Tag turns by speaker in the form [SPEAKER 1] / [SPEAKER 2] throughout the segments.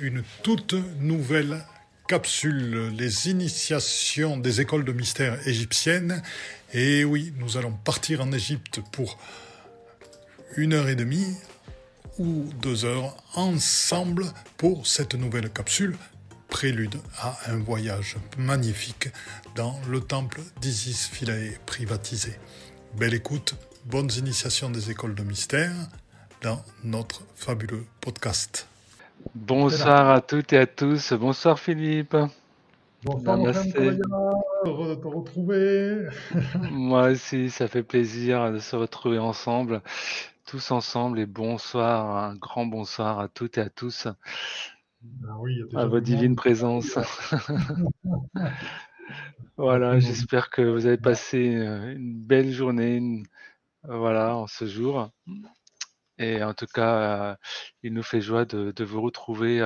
[SPEAKER 1] Une toute nouvelle capsule, les initiations des écoles de mystère égyptiennes. Et oui, nous allons partir en Égypte pour une heure et demie ou deux heures ensemble pour cette nouvelle capsule, prélude à un voyage magnifique dans le temple d'Isis Philae privatisé. Belle écoute, bonnes initiations des écoles de mystère dans notre fabuleux podcast.
[SPEAKER 2] Bonsoir à toutes et à tous. Bonsoir Philippe.
[SPEAKER 1] Bonsoir heureux de te retrouver.
[SPEAKER 2] Moi aussi, ça fait plaisir de se retrouver ensemble, tous ensemble et bonsoir, un grand bonsoir à toutes et à tous.
[SPEAKER 1] Ah oui,
[SPEAKER 2] à votre divine présence. voilà, j'espère que vous avez passé une belle journée, voilà, en ce jour. Et en tout cas, il nous fait joie de, vous retrouver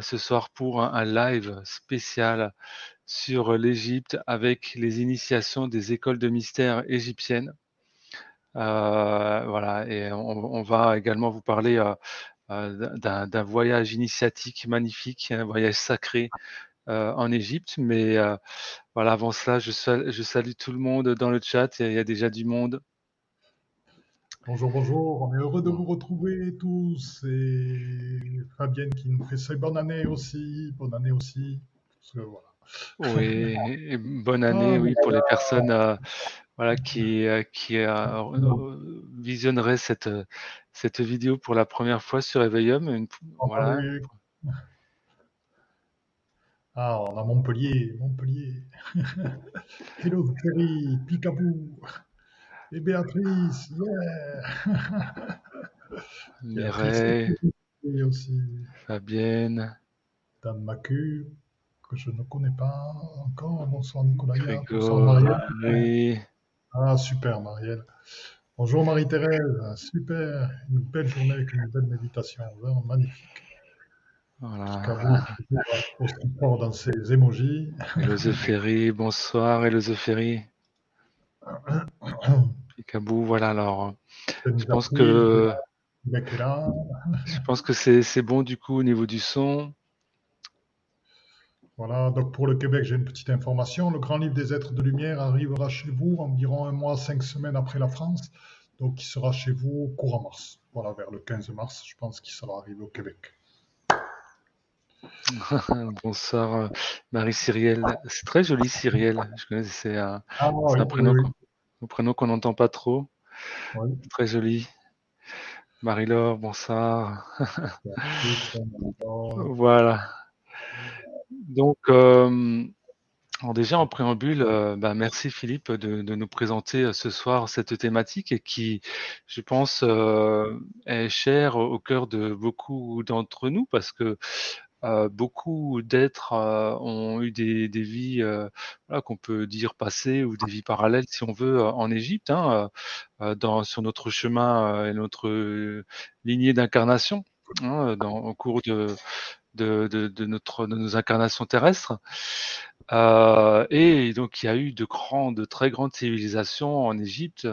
[SPEAKER 2] ce soir pour un, live spécial sur l'Égypte avec les initiations des écoles de mystère égyptiennes. Voilà, et on, va également vous parler d'un voyage initiatique magnifique, un voyage sacré en Égypte. Mais voilà, avant cela, je, salue tout le monde dans le chat. Il y a déjà du monde.
[SPEAKER 1] Bonjour, bonjour, on est heureux de vous retrouver tous. Et Fabienne qui nous fait ses bonne année aussi, bonne année aussi.
[SPEAKER 2] Oui, bonne année, ah, oui, pour les personnes euh, voilà, qui, euh, qui euh, visionneraient cette, cette vidéo pour la première fois sur Eveillum.
[SPEAKER 1] Ah, voilà. Ah, on a Montpellier, Montpellier. Hello, Ferry, Picabou. Et Béatrice, yeah
[SPEAKER 2] Mireille, aussi. Fabienne,
[SPEAKER 1] Dan Macu, que je ne connais pas encore. Bonsoir Nicolas. Bonsoir Marielle. Ah, super Marielle. Bonjour Marie-Thérèse, super, une belle journée avec une belle méditation, vraiment magnifique. Voilà. Aussi fort dans ces émojis.
[SPEAKER 2] Elose Ferry, bonsoir Elose Ferry. Picabou, voilà, alors je pense que je pense que c'est bon du coup au niveau du son.
[SPEAKER 1] Voilà, donc pour le Québec, j'ai une petite information. Le grand livre des êtres de lumière arrivera chez vous environ un mois, cinq semaines après la France. Donc il sera chez vous courant mars. Voilà, vers le 15 mars, je pense qu'il sera arrivé au Québec.
[SPEAKER 2] Bonsoir euh, Marie Cyrielle. C'est très joli Cyrielle. Je connais, c'est un, ah, un prénom qu'on n'entend pas trop. Très joli. Marie-Laure, bonsoir. voilà. Donc, euh, déjà en préambule, euh, bah, merci Philippe de, nous présenter euh, ce soir cette thématique et qui, je pense, est chère au cœur de beaucoup d'entre nous parce que euh, beaucoup d'êtres euh, ont eu des, vies euh, qu'on peut dire passées ou des vies parallèles, si on veut, en Égypte, hein, sur notre chemin et notre lignée d'incarnation, hein, au cours de, de, notre, de nos incarnations terrestres. et donc, il y a eu de grandes, de très grandes civilisations en Égypte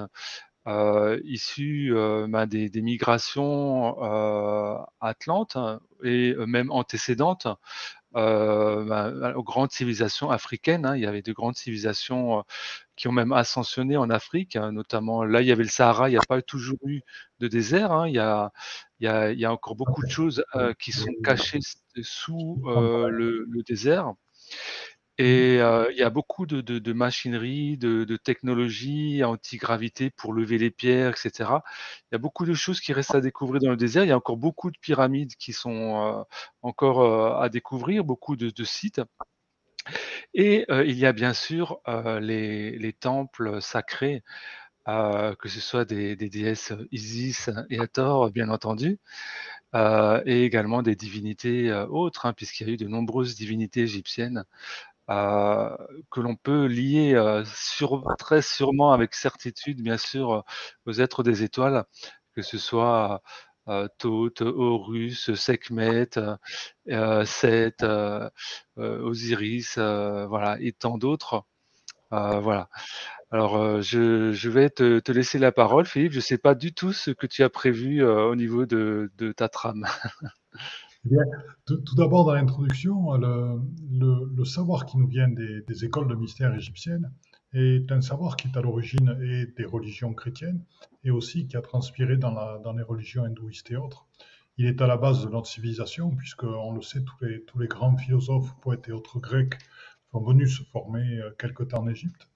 [SPEAKER 2] euh, issus euh, ben, des, des, migrations euh, atlantes et même antécédentes ben, aux grandes civilisations africaines. Hein. Il y avait de grandes civilisations qui ont même ascensionné en Afrique, hein, notamment là, il y avait le Sahara, il n'y a pas toujours eu de désert, hein. il, y a, il, y a, il, y a, encore beaucoup de choses qui sont cachées sous le, le, désert. Et euh, il y a beaucoup de, de, de machinerie, de, de technologie anti-gravité pour lever les pierres, etc. Il y a beaucoup de choses qui restent à découvrir dans le désert. Il y a encore beaucoup de pyramides qui sont euh, encore à découvrir, beaucoup de, de sites. Et il y a bien sûr les, les, temples sacrés, que ce soit des, des, déesses Isis et Hathor, bien entendu, et également des divinités autres, hein, puisqu'il y a eu de nombreuses divinités égyptiennes euh, que l'on peut lier euh, sur, très sûrement avec certitude, bien sûr, aux êtres des étoiles, que ce soit euh, Horus, Sekhmet, Seth, Osiris, voilà, et tant d'autres. voilà. Alors, je, je, vais te, te, laisser la parole, Philippe. Je ne sais pas du tout ce que tu as prévu au niveau de, de ta trame.
[SPEAKER 1] Eh bien, tout, d'abord, dans l'introduction, le, savoir qui nous vient des, écoles de mystère égyptiennes est un savoir qui est à l'origine des religions chrétiennes et aussi qui a transpiré dans, les religions hindouistes et autres. Il est à la base de notre civilisation, puisque, on le sait, tous les, tous les grands philosophes, poètes et autres grecs sont venus se former euh, quelque temps en Égypte.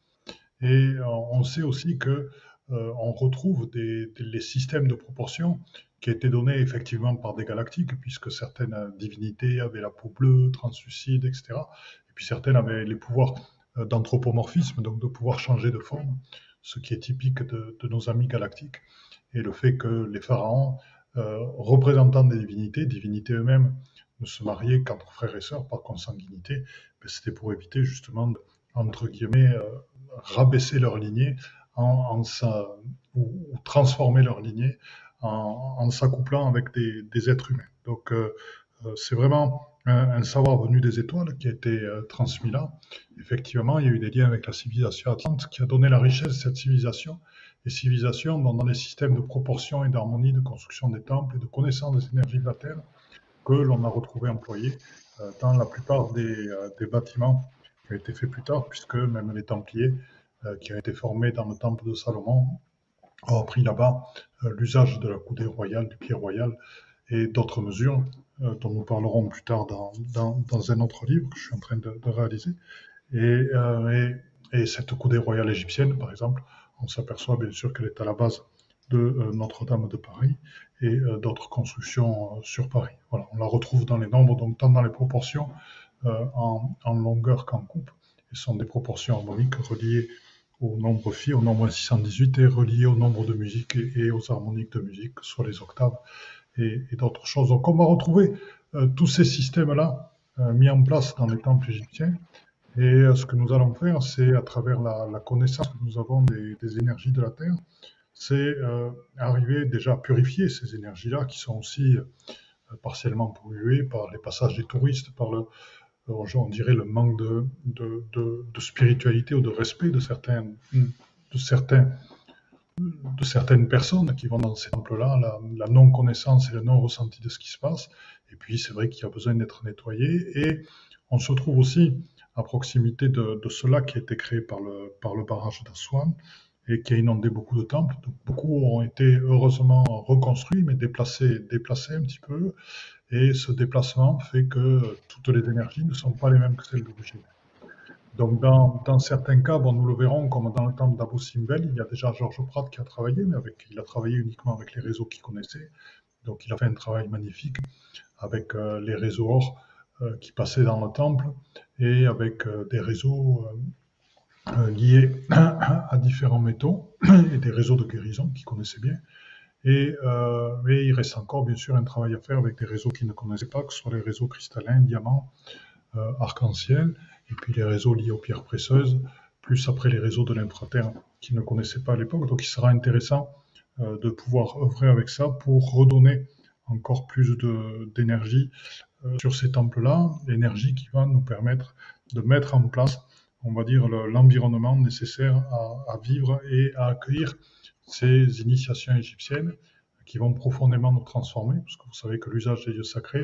[SPEAKER 1] Et euh, on sait aussi que euh, on retrouve des, les systèmes de proportion qui étaient donnés effectivement par des galactiques, puisque certaines divinités avaient la peau bleue, translucide, etc. Et puis certaines avaient les pouvoirs d'anthropomorphisme, donc de pouvoir changer de forme, ce qui est typique de, de nos amis galactiques. Et le fait que les pharaons, euh, représentants des divinités, divinités eux-mêmes, ne se mariaient qu'entre frères et sœurs par consanguinité, ben, c'était pour éviter justement, entre guillemets, euh, rabaisser leur lignée en, ou, transformer leur lignée en, s'accouplant avec des, êtres humains. Donc euh, c'est vraiment un, savoir venu des étoiles qui a été transmis là. Effectivement, il y a eu des liens avec la civilisation atlante qui a donné la richesse de cette civilisation les civilisations dans les systèmes de proportion et d'harmonie de construction des temples et de connaissance des énergies de la Terre que l'on a retrouvé employés euh, dans la plupart euh, des, bâtiments qui ont été faits plus tard, puisque même les Templiers, euh, qui ont été formés dans le temple de Salomon, ont appris là-bas l'usage de la coudée royale, du pied royal et d'autres mesures dont nous parlerons plus tard dans, un autre livre que je suis en train de, réaliser. Et, et, cette coudée royale égyptienne, par exemple, on s'aperçoit bien sûr qu'elle est à la base de euh, Notre-Dame de Paris et euh, d'autres constructions euh, sur Paris. Voilà, on la retrouve dans les nombres, donc tant dans les proportions en, longueur qu'en coupe. Ce sont des proportions harmoniques reliées au nombre phi, au nombre 618 et reliées au nombre de musique et, aux harmoniques de musique, soit les octaves et, d'autres choses. Donc on va retrouver tous ces systèmes-là mis en place dans les temples égyptiens et euh, ce que nous allons faire, c'est à travers la, connaissance que nous avons des, énergies de la Terre, c'est euh, arriver déjà à purifier ces énergies-là qui sont aussi euh, partiellement polluées par les passages des touristes, par le, on dirait le manque de, de, de, spiritualité ou de respect de certains, de de certaines personnes qui vont dans ces temples-là, la, non-connaissance et le non-ressenti de ce qui se passe. Et puis, c'est vrai qu'il y a besoin d'être nettoyé. Et on se trouve aussi à proximité de, ce lac qui a été créé par le, par le barrage d'Aswan et qui a inondé beaucoup de temples. beaucoup ont été heureusement reconstruits, mais déplacés, déplacés un petit peu. Et ce déplacement fait que toutes les énergies ne sont pas les mêmes que celles d'origine. Donc, dans, certains cas, bon, nous le verrons, comme dans le temple d'Abu Simbel, il y a déjà Georges Pratt qui a travaillé, mais avec, il a travaillé uniquement avec les réseaux qu'il connaissait. Donc, il a fait un travail magnifique avec euh, les réseaux or euh, qui passaient dans le temple et avec euh, des réseaux liés à différents métaux et des réseaux de guérison qu'ils connaissaient bien. Et, mais il reste encore bien sûr un travail à faire avec des réseaux qu'ils ne connaissaient pas, que ce soit les réseaux cristallins, diamants, arc-en-ciel, et puis les réseaux liés aux pierres précieuses, plus après les réseaux de l'infraterre qu'ils ne connaissaient pas à l'époque. Donc il sera intéressant de pouvoir œuvrer avec ça pour redonner encore plus d'énergie euh, sur ces temples-là, l'énergie qui va nous permettre de mettre en place, on va dire, l'environnement nécessaire à, vivre et à accueillir ces initiations égyptiennes qui vont profondément nous transformer, parce que vous savez que l'usage des dieux sacrés,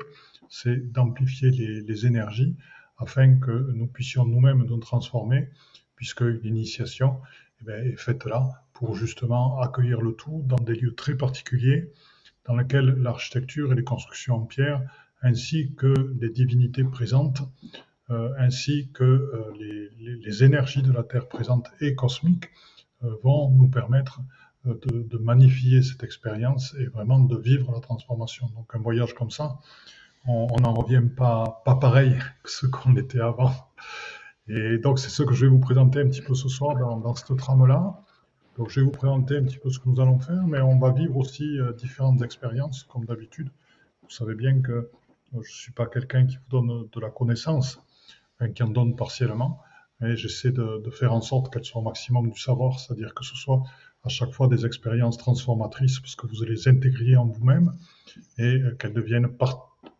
[SPEAKER 1] c'est d'amplifier les, énergies afin que nous puissions nous-mêmes nous transformer, puisque l'initiation eh est faite là pour justement accueillir le tout dans des lieux très particuliers, dans lesquels l'architecture et les constructions en pierre ainsi que les divinités présentes, euh, ainsi que euh, les, énergies de la Terre présente et cosmiques euh, vont nous permettre de, magnifier cette expérience et vraiment de vivre la transformation. Donc un voyage comme ça, on n'en revient pas, pas pareil que ce qu'on était avant. Et donc c'est ce que je vais vous présenter un petit peu ce soir dans, dans cette trame-là. Donc je vais vous présenter un petit peu ce que nous allons faire, mais on va vivre aussi différentes expériences comme d'habitude. Vous savez bien que je ne suis pas quelqu'un qui vous donne de la connaissance, qui en donne partiellement, mais j'essaie de, faire en sorte qu'elle soit au maximum du savoir, c'est-à-dire que ce soit à chaque fois des expériences transformatrices, parce que vous les intégrer en vous-même et qu'elles deviennent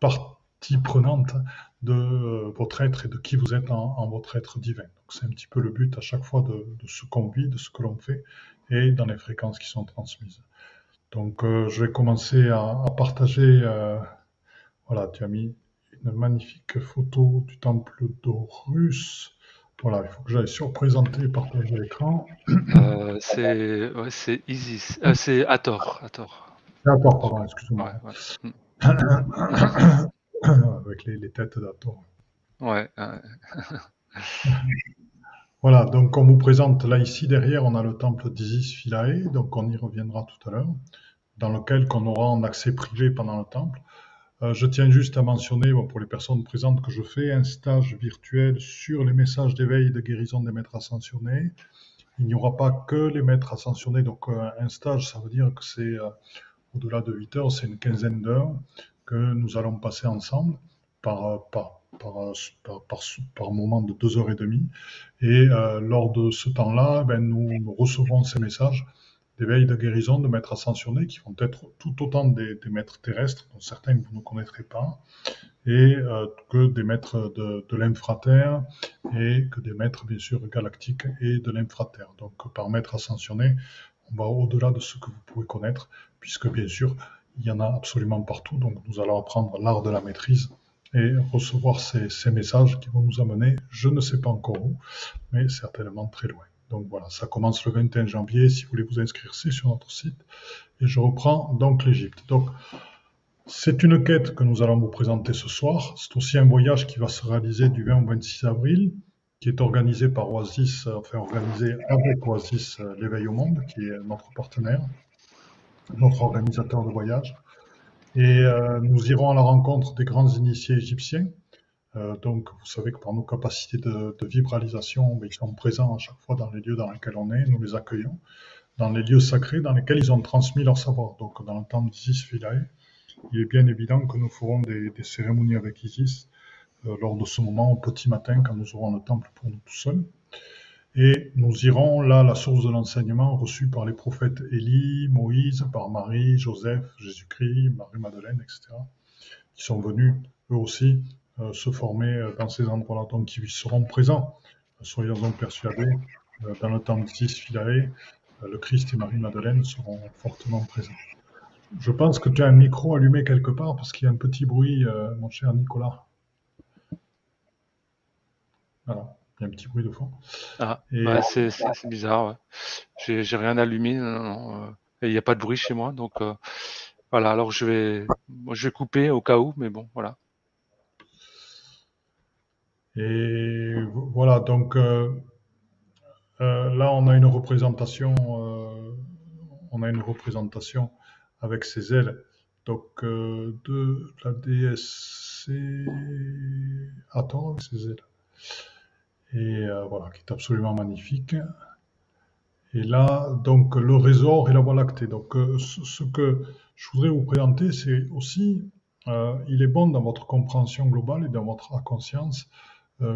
[SPEAKER 1] partie prenante de euh, votre être et de qui vous êtes en, votre être divin. Donc c'est un petit peu le but à chaque fois de, ce qu'on vit, de ce que l'on fait et dans les fréquences qui sont transmises. Donc euh, je vais commencer à, partager. Euh, Voilà, tu as mis une magnifique photo du temple d'Horus. Voilà, il faut que j'aille surprésenter et partager l'écran.
[SPEAKER 2] Euh, c'est Isis. Euh, c'est Hathor. Hathor.
[SPEAKER 1] Hathor, pardon, excuse-moi. Avec les, têtes d'Hathor.
[SPEAKER 2] Ouais.
[SPEAKER 1] voilà, donc on vous présente là ici derrière, on a le temple d'Isis Philae, donc on y reviendra tout à l'heure, dans lequel on aura un accès privé pendant le temple. Euh, je tiens juste à mentionner pour les personnes présentes que je fais un stage virtuel sur les messages d'éveil et de guérison des maîtres ascensionnés. Il n'y aura pas que les maîtres ascensionnés, donc euh, un stage, ça veut dire que c'est euh, au-delà de 8 heures, c'est une quinzaine d'heures que nous allons passer ensemble par, par, par, moment de 2 heures et demie. Et lors de ce temps-là, ben, nous recevrons ces messages d'éveil de guérison de maîtres ascensionnés qui vont être tout autant des, maîtres terrestres, dont certains que vous ne connaîtrez pas, et euh, que des maîtres de, l'infraterre et que des maîtres bien sûr galactiques et de l'infraterre. Donc par maître ascensionné, on va au-delà de ce que vous pouvez connaître, puisque bien sûr il y en a absolument partout. Donc nous allons apprendre l'art de la maîtrise et recevoir ces messages qui vont nous amener, je ne sais pas encore où, mais certainement très loin. Donc voilà, ça commence le 21 janvier. Si vous voulez vous inscrire, c'est sur notre site. Et je reprends donc l'Égypte. Donc c'est une quête que nous allons vous présenter ce soir. C'est aussi un voyage qui va se réaliser du 20 au 26 avril, qui est organisé par Oasis, euh, enfin organisé avec Oasis euh, l'éveil au monde, qui est notre partenaire, notre organisateur de voyage. Et euh, nous irons à la rencontre des grands initiés égyptiens euh, donc, vous savez que par nos capacités de, de vibralisation, ben, ils sont présents à chaque fois dans les lieux dans lesquels on est, nous les accueillons, dans les lieux sacrés dans lesquels ils ont transmis leur savoir. Donc, dans le temple d'Isis Philae, il est bien évident que nous ferons des, cérémonies avec Isis euh, lors de ce moment au petit matin, quand nous aurons le temple pour nous tout seuls. Et nous irons là, la source de l'enseignement reçu par les prophètes Élie, Moïse, par Marie, Joseph, Jésus-Christ, Marie-Madeleine, etc., qui sont venus eux aussi se former euh, dans ces endroits-là. Donc, ils seront présents, soyons-en persuadés, euh, dans le temps de Philae, le Christ et Marie-Madeleine seront fortement présents. Je pense que tu as un micro allumé quelque part parce qu'il y a un petit bruit, mon cher Nicolas. Voilà, il y a un petit bruit de fond.
[SPEAKER 2] Ah, c'est bizarre. Ouais. J'ai rien allumé. il n'y a pas de bruit chez moi, donc voilà. Alors je vais, je vais couper au cas où, mais bon, voilà.
[SPEAKER 1] Et voilà, donc euh, euh, là, on a une représentation, euh, on a une représentation avec ses ailes, donc de la déesse Hathor avec ses ailes. Et voilà, qui est absolument magnifique. Et là, donc, le réseau et la Voie lactée. Donc, ce que je voudrais vous présenter, c'est aussi, il est bon dans votre compréhension globale et dans votre conscience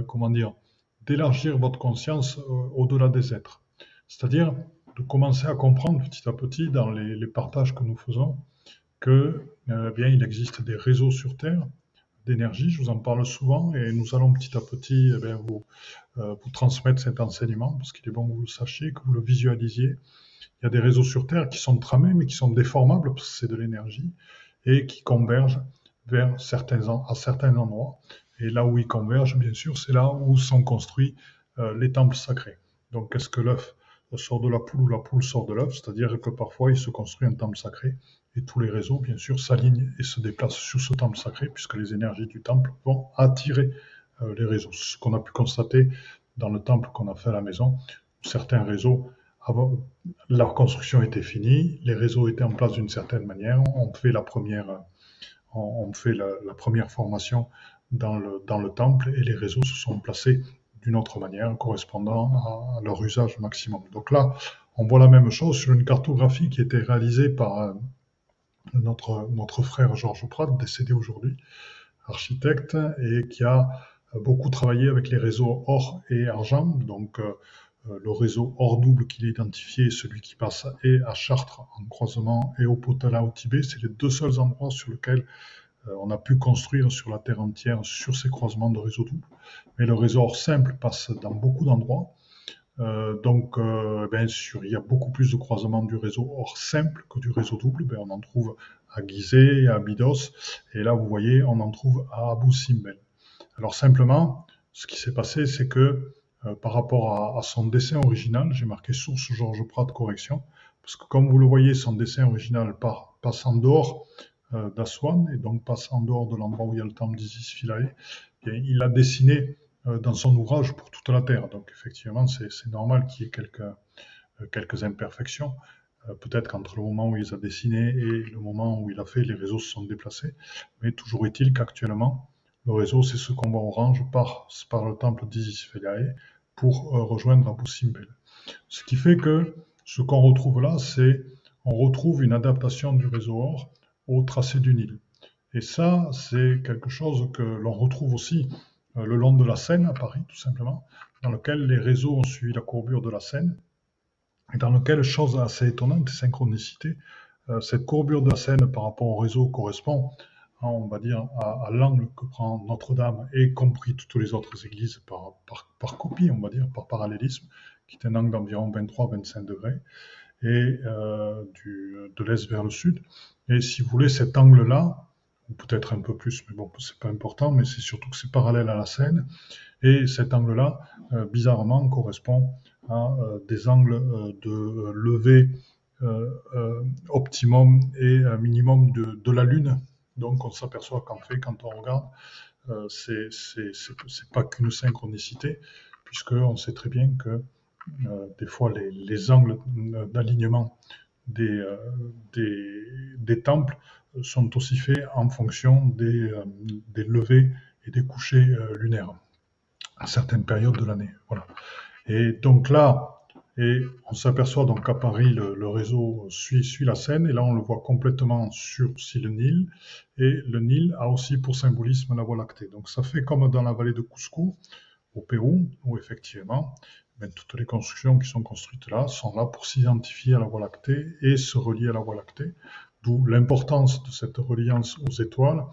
[SPEAKER 1] comment dire, d'élargir votre conscience euh, au-delà des êtres. C'est-à-dire de commencer à comprendre petit à petit dans les, partages que nous faisons que euh, bien il existe des réseaux sur Terre d'énergie, je vous en parle souvent et nous allons petit à petit eh vous, vous transmettre cet enseignement parce qu'il est bon que vous le sachiez, que vous le visualisiez. Il y a des réseaux sur Terre qui sont tramés mais qui sont déformables parce que c'est de l'énergie et qui convergent vers certains, à certains endroits. Et là où ils convergent, bien sûr, c'est là où sont construits euh, les temples sacrés. Donc, est-ce que l'œuf sort de la poule ou la poule sort de l'œuf? C'est-à-dire que parfois, il se construit un temple sacré et tous les réseaux, bien sûr, s'alignent et se déplacent sur ce temple sacré puisque les énergies du temple vont attirer euh, les réseaux. Ce qu'on a pu constater dans le temple qu'on a fait à la maison, certains réseaux, avant, leur construction était finie, les réseaux étaient en place d'une certaine manière, on fait la première, on fait la première formation dans le, temple et les réseaux se sont placés d'une autre manière, correspondant à, leur usage maximum. Donc là, on voit la même chose sur une cartographie qui était réalisée par euh, notre, notre frère Georges Prat, décédé aujourd'hui, architecte, et qui a beaucoup travaillé avec les réseaux or et argent. Donc euh, le réseau or double qu'il a identifié, celui qui passe et à Chartres en croisement et au Potala au Tibet, c'est les deux seuls endroits sur lesquels euh, on a pu construire sur la Terre entière sur ces croisements de réseaux doubles. Mais le réseau simple passe dans beaucoup d'endroits. Euh, donc, euh, bien sûr, il y a beaucoup plus de croisements du réseau hors simple que du réseau double. Ben, on en trouve à Gizeh, à Abydos, et là, vous voyez, on en trouve à Abu Simbel. Alors, simplement, ce qui s'est passé, c'est que euh, par rapport à, son dessin original, j'ai marqué source Georges Prat correction, parce que comme vous le voyez, son dessin original passe en dehors d'Aswan, et donc passe en dehors de l'endroit où il y a le temple d'Isis Philae. il a dessiné euh, dans son ouvrage pour toute la Terre. Donc effectivement, c'est normal qu'il y ait quelques, euh, imperfections. Euh, peut-être qu'entre le moment où il les a dessinés et le moment où il a fait, les réseaux se sont déplacés. Mais toujours est-il qu'actuellement, le réseau, c'est ce qu'on voit orange par, par le temple d'Isis Feliae pour rejoindre Abu Simbel. Ce qui fait que ce qu'on retrouve là, c'est on retrouve une adaptation du réseau or au tracé du Nil. Et ça, c'est quelque chose que l'on retrouve aussi euh, le long de la Seine à Paris, tout simplement, dans lequel les réseaux ont suivi la courbure de la Seine, et dans lequel, chose assez étonnante, synchronicité, euh, cette courbure de la Seine par rapport au réseau correspond, hein, on va dire, à, l'angle que prend Notre-Dame, et compris toutes les autres églises par, copie, on va dire, par parallélisme, qui est un angle d'environ 23-25 degrés, et euh, de l'est vers le sud. Et si vous voulez, cet angle-là, ou peut-être un peu plus, mais bon, c'est pas important, mais c'est surtout que c'est parallèle à la scène. Et cet angle-là, euh, bizarrement, correspond à euh, des angles euh, de levée optimum et minimum de, la Lune. Donc on s'aperçoit qu'en fait, quand on regarde, c'est pas qu'une synchronicité, puisqu'on sait très bien que des fois les angles d'alignement des, des, des temples sont aussi faits en fonction des, euh, des levées et des couchers euh, lunaires à certaines périodes de l'année. Voilà. Et donc là, et on s'aperçoit donc qu'à Paris, le, réseau suit, suit, la Seine, et là on le voit complètement sur le Nil, et le Nil a aussi pour symbolisme la Voie lactée. Donc ça fait comme dans la vallée de Cusco, au Pérou, où effectivement, ben, toutes les constructions qui sont construites là sont là pour s'identifier à la Voie lactée et se relier à la Voie lactée. D'où l'importance de cette reliance aux étoiles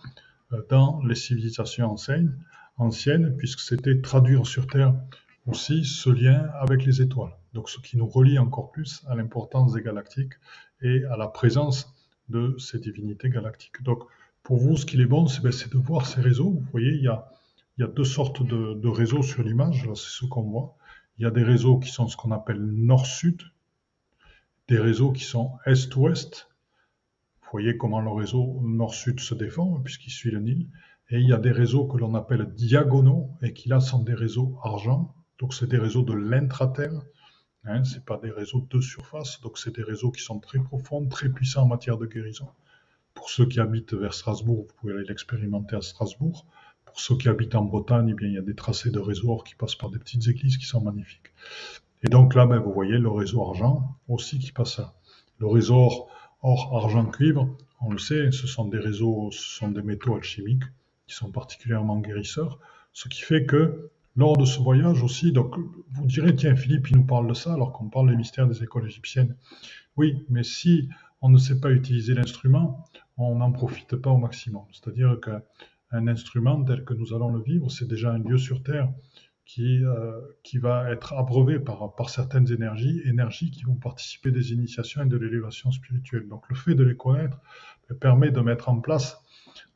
[SPEAKER 1] euh, dans les civilisations anciennes, anciennes puisque c'était traduire sur Terre aussi ce lien avec les étoiles. Donc ce qui nous relie encore plus à l'importance des galactiques et à la présence de ces divinités galactiques. Donc pour vous, ce qu'il est bon, c'est ben, de voir ces réseaux. Vous voyez, il y a, il y a deux sortes de, réseaux sur l'image, c'est ce qu'on voit. Il y a des réseaux qui sont ce qu'on appelle nord-sud, des réseaux qui sont est-ouest, vous voyez comment le réseau nord-sud se défend, puisqu'il suit le Nil. Et il y a des réseaux que l'on appelle diagonaux, et qui là sont des réseaux argent. Donc c'est des réseaux de l'intraterre. Hein, c'est pas des réseaux de surface. Donc c'est des réseaux qui sont très profonds, très puissants en matière de guérison. Pour ceux qui habitent vers Strasbourg, vous pouvez aller l'expérimenter à Strasbourg. Pour ceux qui habitent en Bretagne, eh bien, il y a des tracés de réseaux qui passent par des petites églises qui sont magnifiques. Et donc là, ben, vous voyez le réseau argent aussi qui passe là. Le réseau Or, argent, cuivre, on le sait, ce sont des réseaux, ce sont des métaux alchimiques qui sont particulièrement guérisseurs, ce qui fait que lors de ce voyage aussi, donc vous direz, tiens, Philippe, il nous parle de ça alors qu'on parle des mystères des écoles égyptiennes. Oui, mais si on ne sait pas utiliser l'instrument, on n'en profite pas au maximum. C'est-à-dire qu'un instrument tel que nous allons le vivre, c'est déjà un lieu sur Terre qui, euh, va être abreuvé par, par certaines énergies, énergies qui vont participer des initiations et de l'élévation spirituelle. Donc le fait de les connaître permet de mettre en place,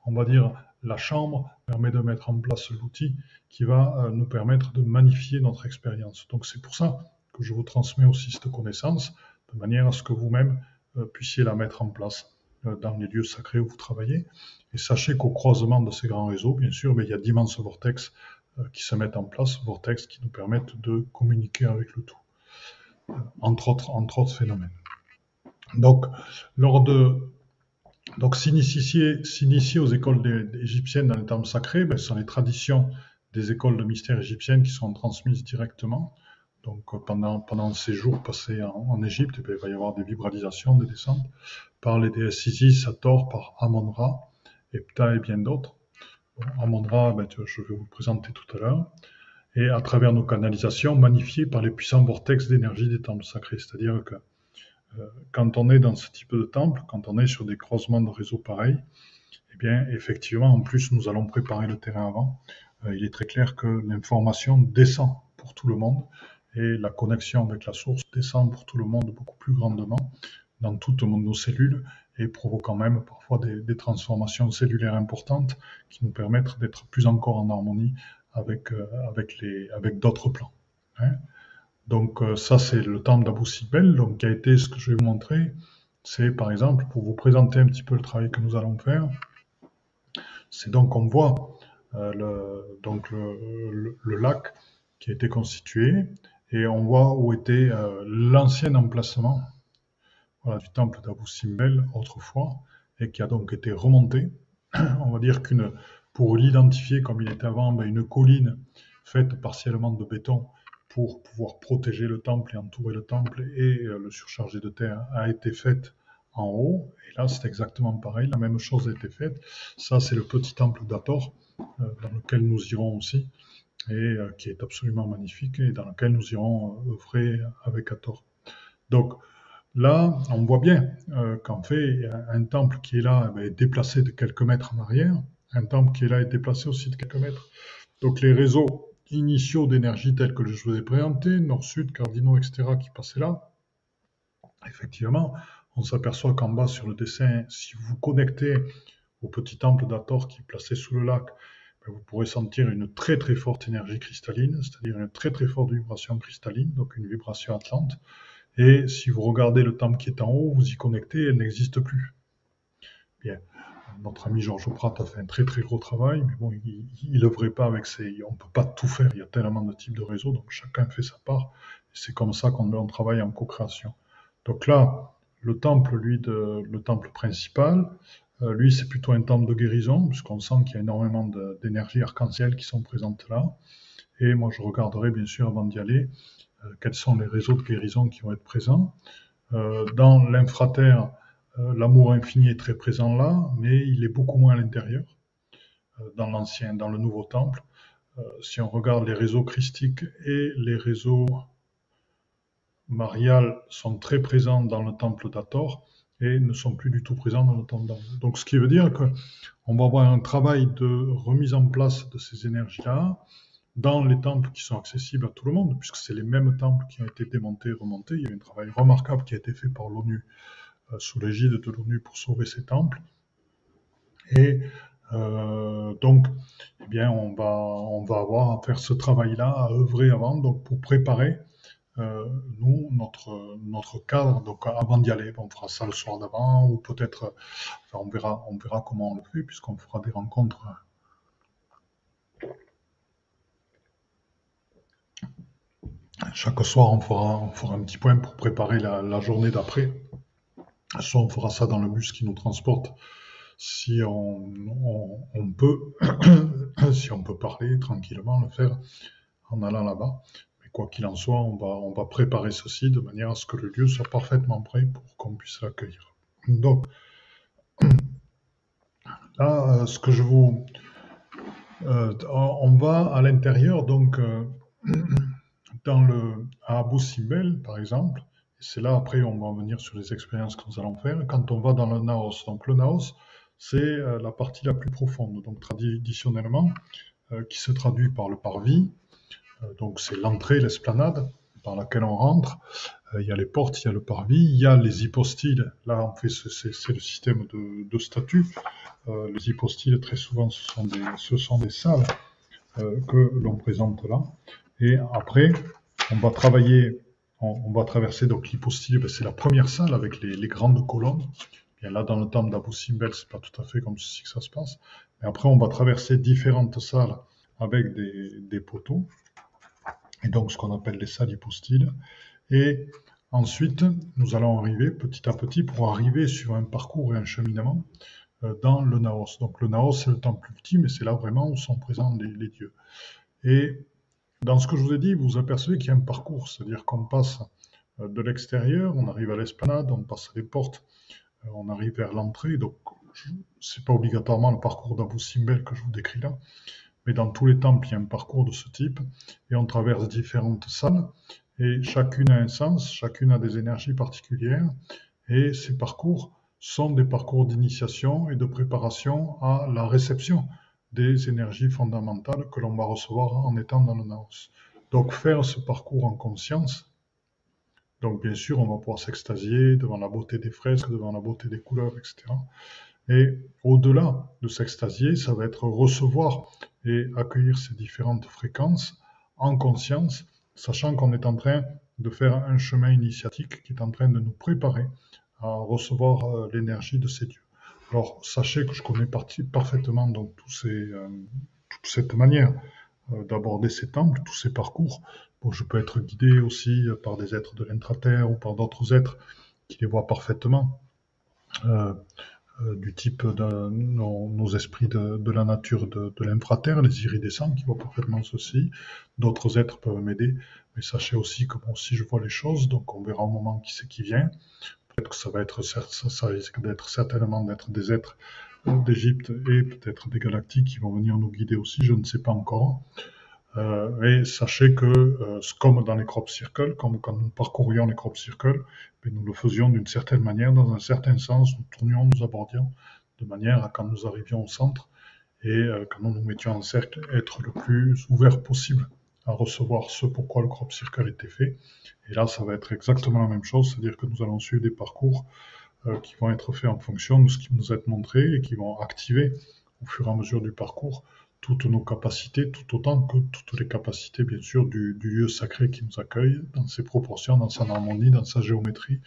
[SPEAKER 1] on va dire, la chambre, permet de mettre en place l'outil qui va euh, nous permettre de magnifier notre expérience. Donc c'est pour ça que je vous transmets aussi cette connaissance, de manière à ce que vous-même euh, puissiez la mettre en place dans les lieux sacrés où vous travaillez. Et sachez qu'au croisement de ces grands réseaux, bien sûr, mais il y a d'immenses vortex euh, qui se mettent en place, vortex qui nous permettent de communiquer avec le tout, euh, entre autres, phénomènes. Donc, lors de donc s'initier, aux écoles égyptiennes dans les termes sacrés, ben, ce sont les traditions des écoles de mystère égyptiennes qui sont transmises directement. Donc euh, pendant, pendant ces jours passés en, Égypte, eh ben, il va y avoir des vibralisations, des descentes par les déesses Isis, par Amon-Ra, et bien d'autres. Amondra, ben, je vais vous le présenter tout à l'heure, et à travers nos canalisations magnifiées par les puissants vortex d'énergie des temples sacrés. C'est-à-dire que euh, quand on est dans ce type de temple, quand on est sur des croisements de réseaux pareils, eh bien, effectivement, en plus, nous allons préparer le terrain avant. Euh, il est très clair que l'information descend pour tout le monde et la connexion avec la source descend pour tout le monde beaucoup plus grandement dans toutes nos cellules et provoquant même parfois des, transformations cellulaires importantes qui nous permettent d'être plus encore en harmonie avec, euh, avec, avec d'autres plans. Hein. Donc euh, ça c'est le temple d'Abu Simbel, donc qui a été ce que je vais vous montrer, c'est par exemple pour vous présenter un petit peu le travail que nous allons faire, c'est donc on voit euh, le, donc le, lac qui a été constitué et on voit où était l'ancien emplacement du temple d'Abu Simbel autrefois et qui a donc été remonté. on va dire qu'une pour l'identifier comme il était avant, ben, une colline faite partiellement de béton pour pouvoir protéger le temple et entourer le temple et euh, le surcharger de terre a été faite en haut. Et là, c'est exactement pareil, la même chose a été faite. Ça, c'est le petit temple d'Ator euh, dans lequel nous irons aussi et euh, qui est absolument magnifique et dans lequel nous irons œuvrer avec Ator. Donc là, on voit bien qu'en fait, un temple qui est là eh est déplacé de quelques mètres en arrière, un temple qui est là est déplacé aussi de quelques mètres. Donc les réseaux initiaux d'énergie tels que je vous ai présentés, nord-sud, cardinaux, etc., qui passaient là, effectivement, on s'aperçoit qu'en bas sur le dessin, si vous vous connectez au petit temple d'Ator qui est placé sous le lac, ben, vous pourrez sentir une très très forte énergie cristalline, c'est-à-dire une très très forte vibration cristalline, donc une vibration atlante. Et si vous regardez le temple qui est en haut, vous y connectez, elle n'existe plus. Bien notre ami Georges Prat a fait un très très gros travail, mais bon, il ne œuvrait pas avec ses. On ne peut pas tout faire, il y a tellement de types de réseaux, donc chacun fait sa part. C'est comme ça qu'on travaille en co-création. Donc là, le temple, lui, le temple principal, euh, lui, c'est plutôt un temple de guérison, puisqu'on sent qu'il y a énormément d'énergie arc-en-ciel qui sont présentes là. Et moi, je regarderai bien sûr avant d'y aller quels sont les réseaux de guérison qui vont être présents. Euh, dans l'infraterre, euh, l'amour infini est très présent là, mais il est beaucoup moins à l'intérieur, euh, dans l'ancien, dans le nouveau temple. Euh, si on regarde les réseaux christiques et les réseaux mariales sont très présents dans le temple d'Ator et ne sont plus du tout présents dans le temple. Donc ce qui veut dire qu'on va avoir un travail de remise en place de ces énergies-là dans les temples qui sont accessibles à tout le monde, puisque c'est les mêmes temples qui ont été démontés et remontés. Il y a un travail remarquable qui a été fait par l'ONU euh, sous l'égide de l'ONU pour sauver ces temples. Et euh, donc, eh bien, on va, on va avoir à faire ce travail-là, à œuvrer avant, donc pour préparer euh, nous notre notre cadre. Donc, avant d'y aller, on fera ça le soir d'avant, ou peut-être, enfin, on verra, on verra comment on le fait, puisqu'on fera des rencontres. Chaque soir, on fera, un petit point pour préparer la, journée d'après. Soit on fera ça dans le bus qui nous transporte, si on, peut, si on peut parler tranquillement, le faire en allant là-bas. Mais quoi qu'il en soit, on va, on va préparer ceci de manière à ce que le lieu soit parfaitement prêt pour qu'on puisse l'accueillir. Donc, là, ce que je vous... Euh, on va à l'intérieur, donc, euh, dans le, à Abu Simbel, par exemple, c'est là, après, on va venir sur les expériences que nous allons faire. Quand on va dans le Naos, donc le Naos, c'est euh, la partie la plus profonde, donc traditionnellement, euh, qui se traduit par le parvis. Euh, donc c'est l'entrée, l'esplanade par laquelle on rentre. Il y a les portes, il y a le parvis, il y a les hypostyles. Là, en fait, c'est le système de, de les hypostyles, très souvent, ce sont des, ce sont des salles que l'on présente là. Et après, on va travailler on, va traverser donc l'hypostyle, ben, c'est la première salle avec les, grandes colonnes. Bien là, dans le temple d'Abu Simbel, c'est pas tout à fait comme ceci que ça se passe. Mais après, on va traverser différentes salles avec des, poteaux, et donc ce qu'on appelle les salles hypostyles. Et ensuite, nous allons arriver petit à petit pour arriver sur un parcours et un cheminement euh, dans le Naos. Donc le Naos, c'est le temple ultime, et c'est là vraiment où sont présents les, les dieux. Et dans ce que je vous ai dit, vous apercevez qu'il y a un parcours, c'est-à-dire qu'on passe euh, de l'extérieur, on arrive à l'esplanade, on passe les portes, euh, on arrive vers l'entrée. Donc, c'est pas obligatoirement le parcours d'Abu Simbel que je vous décris là, mais dans tous les temples, il y a un parcours de ce type, et on traverse différentes salles, et chacune a un sens, chacune a des énergies particulières, et ces parcours sont des parcours d'initiation et de préparation à la réception des énergies fondamentales que l'on va recevoir en étant dans le Naos. Donc faire ce parcours en conscience, donc bien sûr on va pouvoir s'extasier devant la beauté des fresques, devant la beauté des couleurs, etc. Et au-delà de s'extasier, ça va être recevoir et accueillir ces différentes fréquences en conscience, sachant qu'on est en train de faire un chemin initiatique qui est en train de nous préparer à recevoir euh, l'énergie de ces dieux. Alors sachez que je connais parfaitement donc ces, euh, toute cette manière euh, d'aborder ces temples, tous ces parcours. Je peux être guidé aussi par des êtres de l'intraterre ou par d'autres êtres qui les voient parfaitement. Euh, euh, du type de nos, esprits de, la nature de, l'infraterre, les iridescents qui voient parfaitement ceci. D'autres êtres peuvent m'aider, mais sachez aussi que si je vois les choses, donc on verra au moment qui c'est qui vient. Ça va être, ça, risque d'être certainement d'être des êtres euh, d'Égypte et peut-être des galactiques qui vont venir nous guider aussi, je ne sais pas encore. Euh, et sachez que, euh, comme dans les crop circles, comme quand nous parcourions les crop circles, nous le faisions d'une certaine manière, dans un certain sens, nous tournions, nous abordions, de manière à quand nous arrivions au centre et quand nous nous mettions en cercle, être le plus ouvert possible à recevoir ce pourquoi le crop circle était fait. Et là, ça va être exactement la même chose, c'est-à-dire que nous allons suivre des parcours euh, qui vont être faits en fonction de ce qui nous est montré et qui vont activer au fur et à mesure du parcours toutes nos capacités, tout autant que toutes les capacités, bien sûr, du, lieu sacré qui nous accueille, dans ses proportions, dans sa harmonie, dans sa géométrie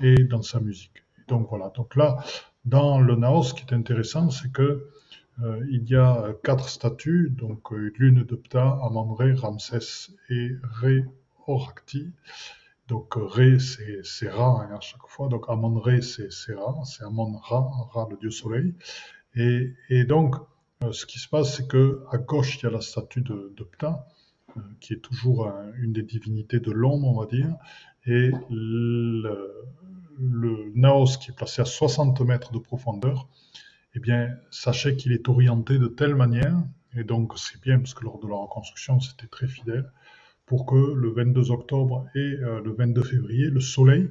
[SPEAKER 1] et dans sa musique. donc voilà. Donc là, dans le Naos, ce qui est intéressant, c'est que il y a quatre statues, donc euh, l'une de Ptah, Amon-Ré, Ramsès et Ré Orakti. Donc Ré, c'est Ra hein, à chaque fois. Donc Amon-Ré, c'est Ra, c'est Amon-Ra, Ra le dieu soleil. Et, donc euh, ce qui se passe, c'est que à gauche, il y a la statue de, de Ptah, euh, qui est toujours une des divinités de l'ombre, on va dire, et le, Naos, qui est placé à 60 mètres de profondeur, eh bien, sachez qu'il est orienté de telle manière, et donc c'est bien parce que lors de la reconstruction, c'était très fidèle, pour que le 22 octobre et euh, le 22 février, le soleil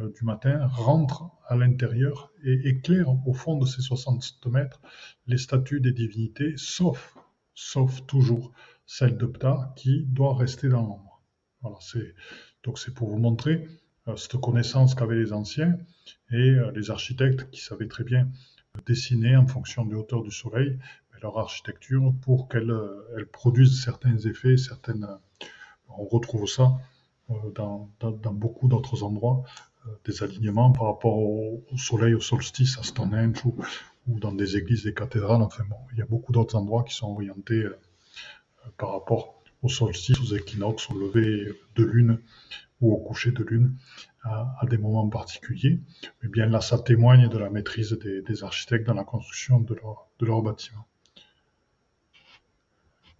[SPEAKER 1] euh, du matin rentre à l'intérieur et éclaire au fond de ces 60 mètres les statues des divinités, sauf, sauf toujours celle de Ptah qui doit rester dans l'ombre. Voilà, donc c'est pour vous montrer euh, cette connaissance qu'avaient les anciens et les architectes qui savaient très bien dessiner en fonction de hauteur du soleil leur architecture pour qu'elle elle produise certains effets, certaines. On retrouve ça dans, dans, beaucoup d'autres endroits des alignements par rapport au, soleil, au solstice, à Stonehenge ou, ou, dans des églises, des cathédrales. Enfin bon, il y a beaucoup d'autres endroits qui sont orientés euh, par rapport au solstice, aux équinoxes, au lever de lune ou au coucher de lune à, des moments particuliers. Mais bien là, ça témoigne de la maîtrise des, architectes dans la construction de leur, de leur bâtiment.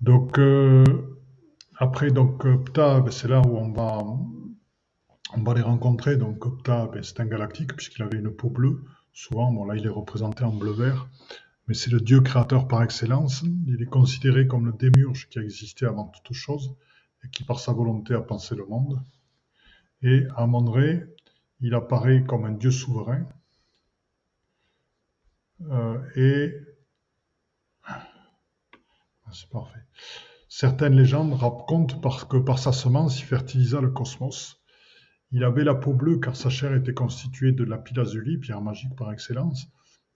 [SPEAKER 1] Donc, euh, après, donc, Ptah, ben, c'est là où on va on va les rencontrer. Donc Opta, ben, c'est un galactique puisqu'il avait une peau bleue. Souvent, bon là, il est représenté en bleu-vert, mais c'est le dieu créateur par excellence. Il est considéré comme le démiurge qui a existé avant toute chose et qui, par sa volonté, a pensé le monde. Et à Mondré, il apparaît comme un dieu souverain. Euh, et ah, c'est parfait. Certaines légendes racontent que par sa semence, il fertilisa le cosmos il avait la peau bleue car sa chair était constituée de lapis-lazuli, pierre magique par excellence.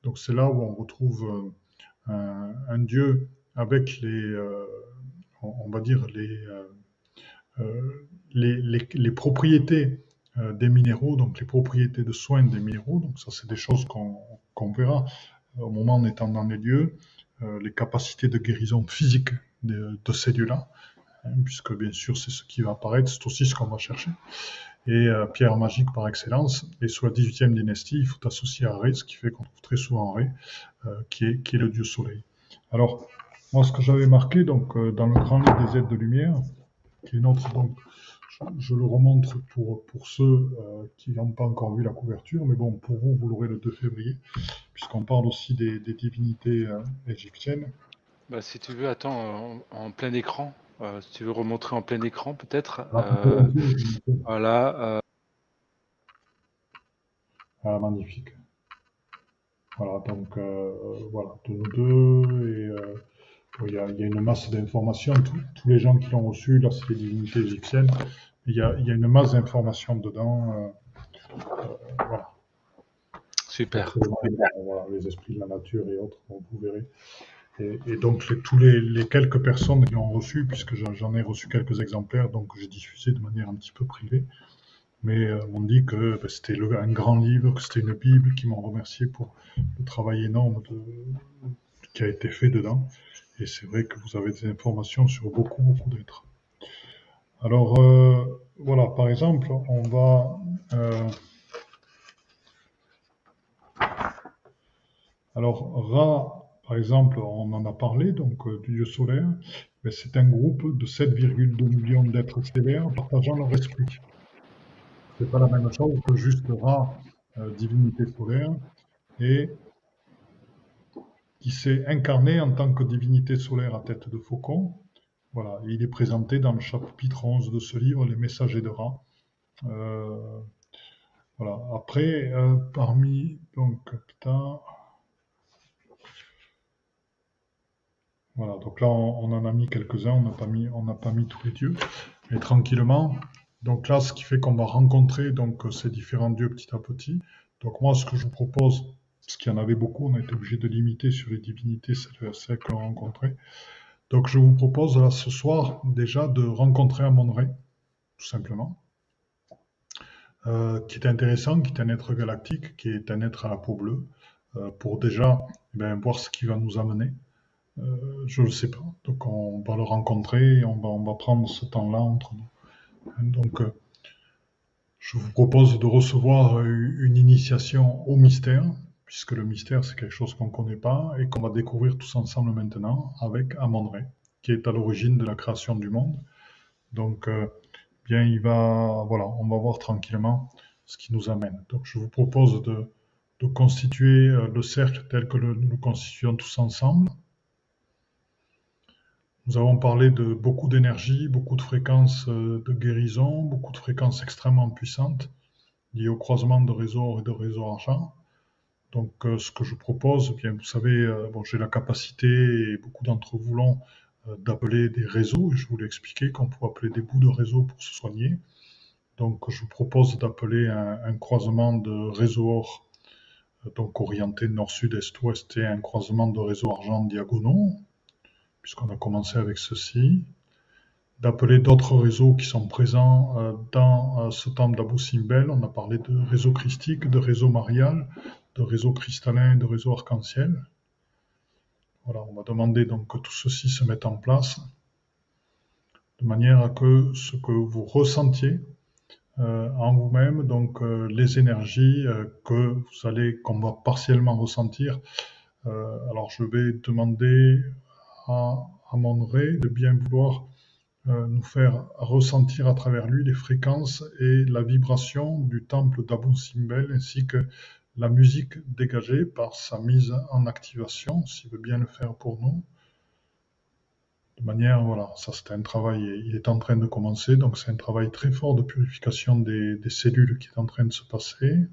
[SPEAKER 1] Donc c'est là où on retrouve euh, un, dieu avec les, euh, on va dire les, euh, les, propriétés des minéraux, donc les propriétés de soins des minéraux. Donc ça c'est des choses qu'on verra au moment en étant dans les lieux, les capacités de guérison physique de, ces lieux-là, hein, puisque bien sûr c'est ce qui va apparaître, c'est aussi ce qu'on va chercher et euh, pierre magique par excellence. Et sous la 18e dynastie, il faut associer à Ré, ce qui fait qu'on trouve très souvent Ré, euh, qui, est, qui est le dieu soleil. Alors, moi, ce que j'avais marqué donc, euh, dans le grand livre des aides de lumière, qui est notre, donc, je, le remontre pour, pour ceux qui n'ont pas encore vu la couverture, mais bon, pour vous, vous l'aurez le 2 février, puisqu'on parle aussi des, divinités égyptiennes.
[SPEAKER 2] Bah, si tu veux, attends, en plein écran, euh, si tu veux remontrer en plein écran, peut-être. Ah, euh, voilà. Euh.
[SPEAKER 1] Ah, magnifique. Voilà, donc voilà, de nous deux et il y, a, une masse d'informations. Tous les gens qui l'ont reçu, là, c'est les divinités égyptiennes. Il y a, il y a une masse d'informations dedans. Euh,
[SPEAKER 2] euh, voilà. Super.
[SPEAKER 1] les esprits de la nature et autres, vous verrez. Et, donc, tous les, quelques personnes qui l'ont reçu, puisque j'en ai reçu quelques exemplaires, donc j'ai diffusé de manière un petit peu privée, mais euh, dit que ben, c'était un grand livre, que c'était une Bible, qui m'ont remercié pour le travail énorme qui a été fait dedans. Et c'est vrai que vous avez des informations sur beaucoup, beaucoup d'êtres. Alors, euh, voilà, par exemple, on va... Euh, alors, Ra, par exemple, on en a parlé, donc du dieu solaire, mais c'est un groupe de 7,2 millions d'êtres stellaires partageant leur esprit c'est pas la même chose que juste Ra, euh, divinité solaire, et qui s'est incarné en tant que divinité solaire à tête de faucon. Voilà, il est présenté dans le chapitre 11 de ce livre, Les messagers de Ra. Euh, voilà. Après, euh, parmi donc Voilà, donc là on, en a mis quelques-uns, on n'a pas mis, pas mis tous les dieux, mais tranquillement, donc là, ce qui fait qu'on va rencontrer donc ces différents dieux petit à petit. Donc moi, ce que je vous propose, parce qu'il y en avait beaucoup, on a été obligé de limiter sur les divinités, celles que l'on rencontrait. Donc je vous propose là ce soir déjà de rencontrer Amon-Ré, tout simplement, euh, qui est intéressant, qui est un être galactique, qui est un être à la peau bleue, euh, pour déjà eh voir ce qui va nous amener. Euh, je ne sais pas. Donc on va le rencontrer et on va, on prendre ce temps-là entre nous. Donc, euh, je vous propose de recevoir une initiation au mystère, puisque le mystère, c'est quelque chose qu'on ne connaît pas et qu'on va découvrir tous ensemble maintenant avec amon qui est à l'origine de la création du monde. Donc, euh, bien, il va, voilà, on va voir tranquillement ce qui nous amène. Donc, je vous propose de, constituer euh, le cercle tel que nous le constituons tous ensemble. Nous avons parlé de beaucoup d'énergie, beaucoup de fréquences euh, de guérison, beaucoup de fréquences extrêmement puissantes liées au croisement de réseaux et de réseaux argent. Donc, euh, ce que je propose, eh bien, vous savez, euh, j'ai la capacité, et beaucoup d'entre vous l'ont, d'appeler des réseaux, et je vous l'ai expliqué qu'on peut appeler des bouts de réseau pour se soigner. Donc, je vous propose d'appeler un, un, croisement de réseau or, donc orienté nord-sud, est-ouest, et un croisement de réseau argent diagonaux, puisqu'on a commencé avec ceci, d'appeler d'autres réseaux qui sont présents euh, dans euh, ce temple d'Abu Simbel. On a parlé de réseau christique, de réseau marial, de réseau cristallin et de réseau arc-en-ciel. Voilà, on va demander donc que tout ceci se mette en place de manière à que ce que vous ressentiez euh, en vous-même, donc les énergies que vous allez, qu'on va partiellement ressentir. alors je vais demander à, à de bien vouloir euh, nous faire ressentir à travers lui les fréquences et la vibration du temple d'Abu Simbel ainsi que la musique dégagée par sa mise en activation, s'il veut bien le faire pour nous. De manière, voilà, ça c'est un travail, il est en train de commencer, donc c'est un travail très fort de purification des, des cellules qui est en train de se passer.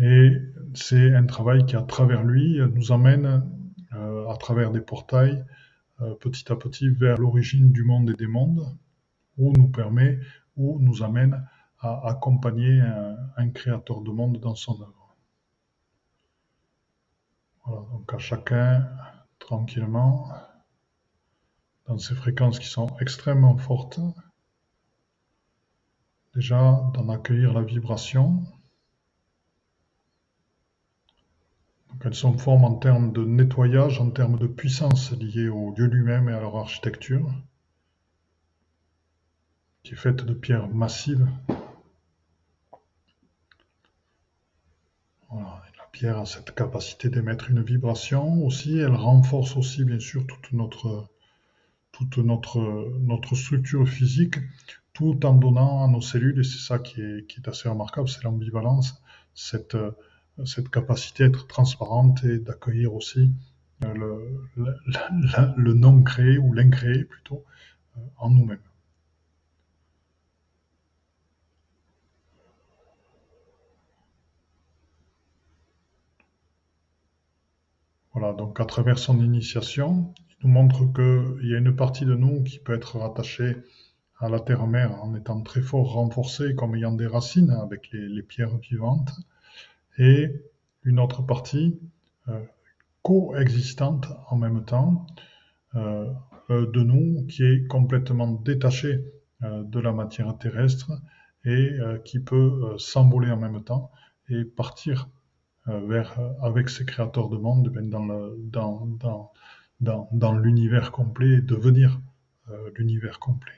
[SPEAKER 1] Et c'est un travail qui, à travers lui, nous amène à travers des portails, euh, petit à petit vers l'origine du monde et des mondes, ou nous permet, ou nous amène à accompagner un, créateur de monde dans son œuvre. Voilà, donc à chacun, tranquillement, dans ces fréquences qui sont extrêmement fortes, déjà d'en accueillir la vibration, elles sont formes en termes de nettoyage, en termes de puissance liée au lieu lui-même et à leur architecture, qui est faite de pierres massives. La pierre a cette capacité d'émettre une vibration aussi, elle renforce aussi bien sûr toute notre, structure physique, tout en donnant à nos cellules, et c'est ça qui est, qui est assez remarquable, c'est l'ambivalence, cette cette capacité à être transparente et d'accueillir aussi euh, le, non créé ou l'incréé plutôt euh, en nous-mêmes. Voilà, donc à travers son initiation, il nous montre qu'il y a une partie de nous qui peut être rattachée à la terre-mère en étant très fort renforcée comme ayant des racines avec les, pierres vivantes, et une autre partie euh, coexistante en même temps euh, euh, de nous qui est complètement détachée de la matière terrestre et qui peut s'envoler en même temps et partir vers, avec ses créateurs de monde ben, dans, l'univers complet et devenir l'univers complet.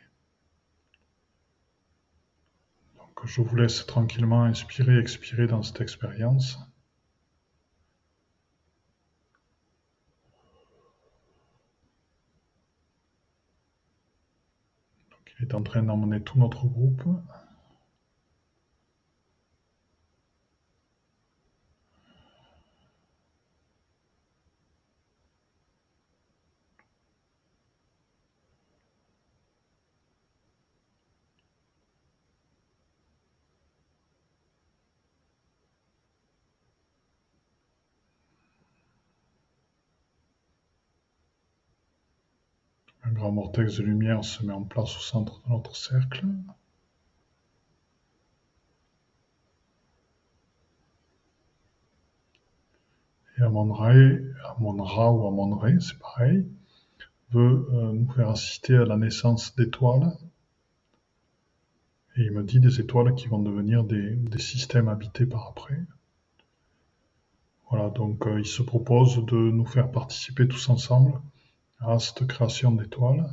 [SPEAKER 1] Je vous laisse tranquillement inspirer, expirer dans cette expérience. il est en train d'emmener tout notre groupe. Un grand vortex de lumière se met en place au centre de notre cercle. Et Amon-Ra ou Amon-Ré, c'est pareil, veut euh, nous faire assister à la naissance d'étoiles. Et il me dit des étoiles qui vont devenir des, systèmes habités par après. Voilà, donc euh, il se propose de nous faire participer tous ensemble à cette création d'étoiles.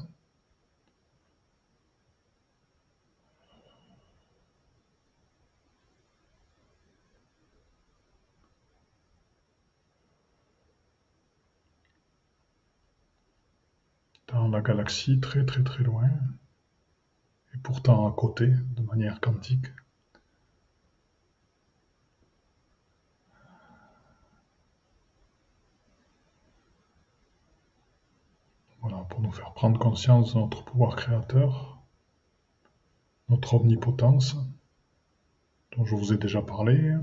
[SPEAKER 1] Dans la galaxie, très très très loin, et pourtant à côté, de manière quantique. Pour nous faire prendre conscience de notre pouvoir créateur, notre omnipotence, dont je vous ai déjà parlé.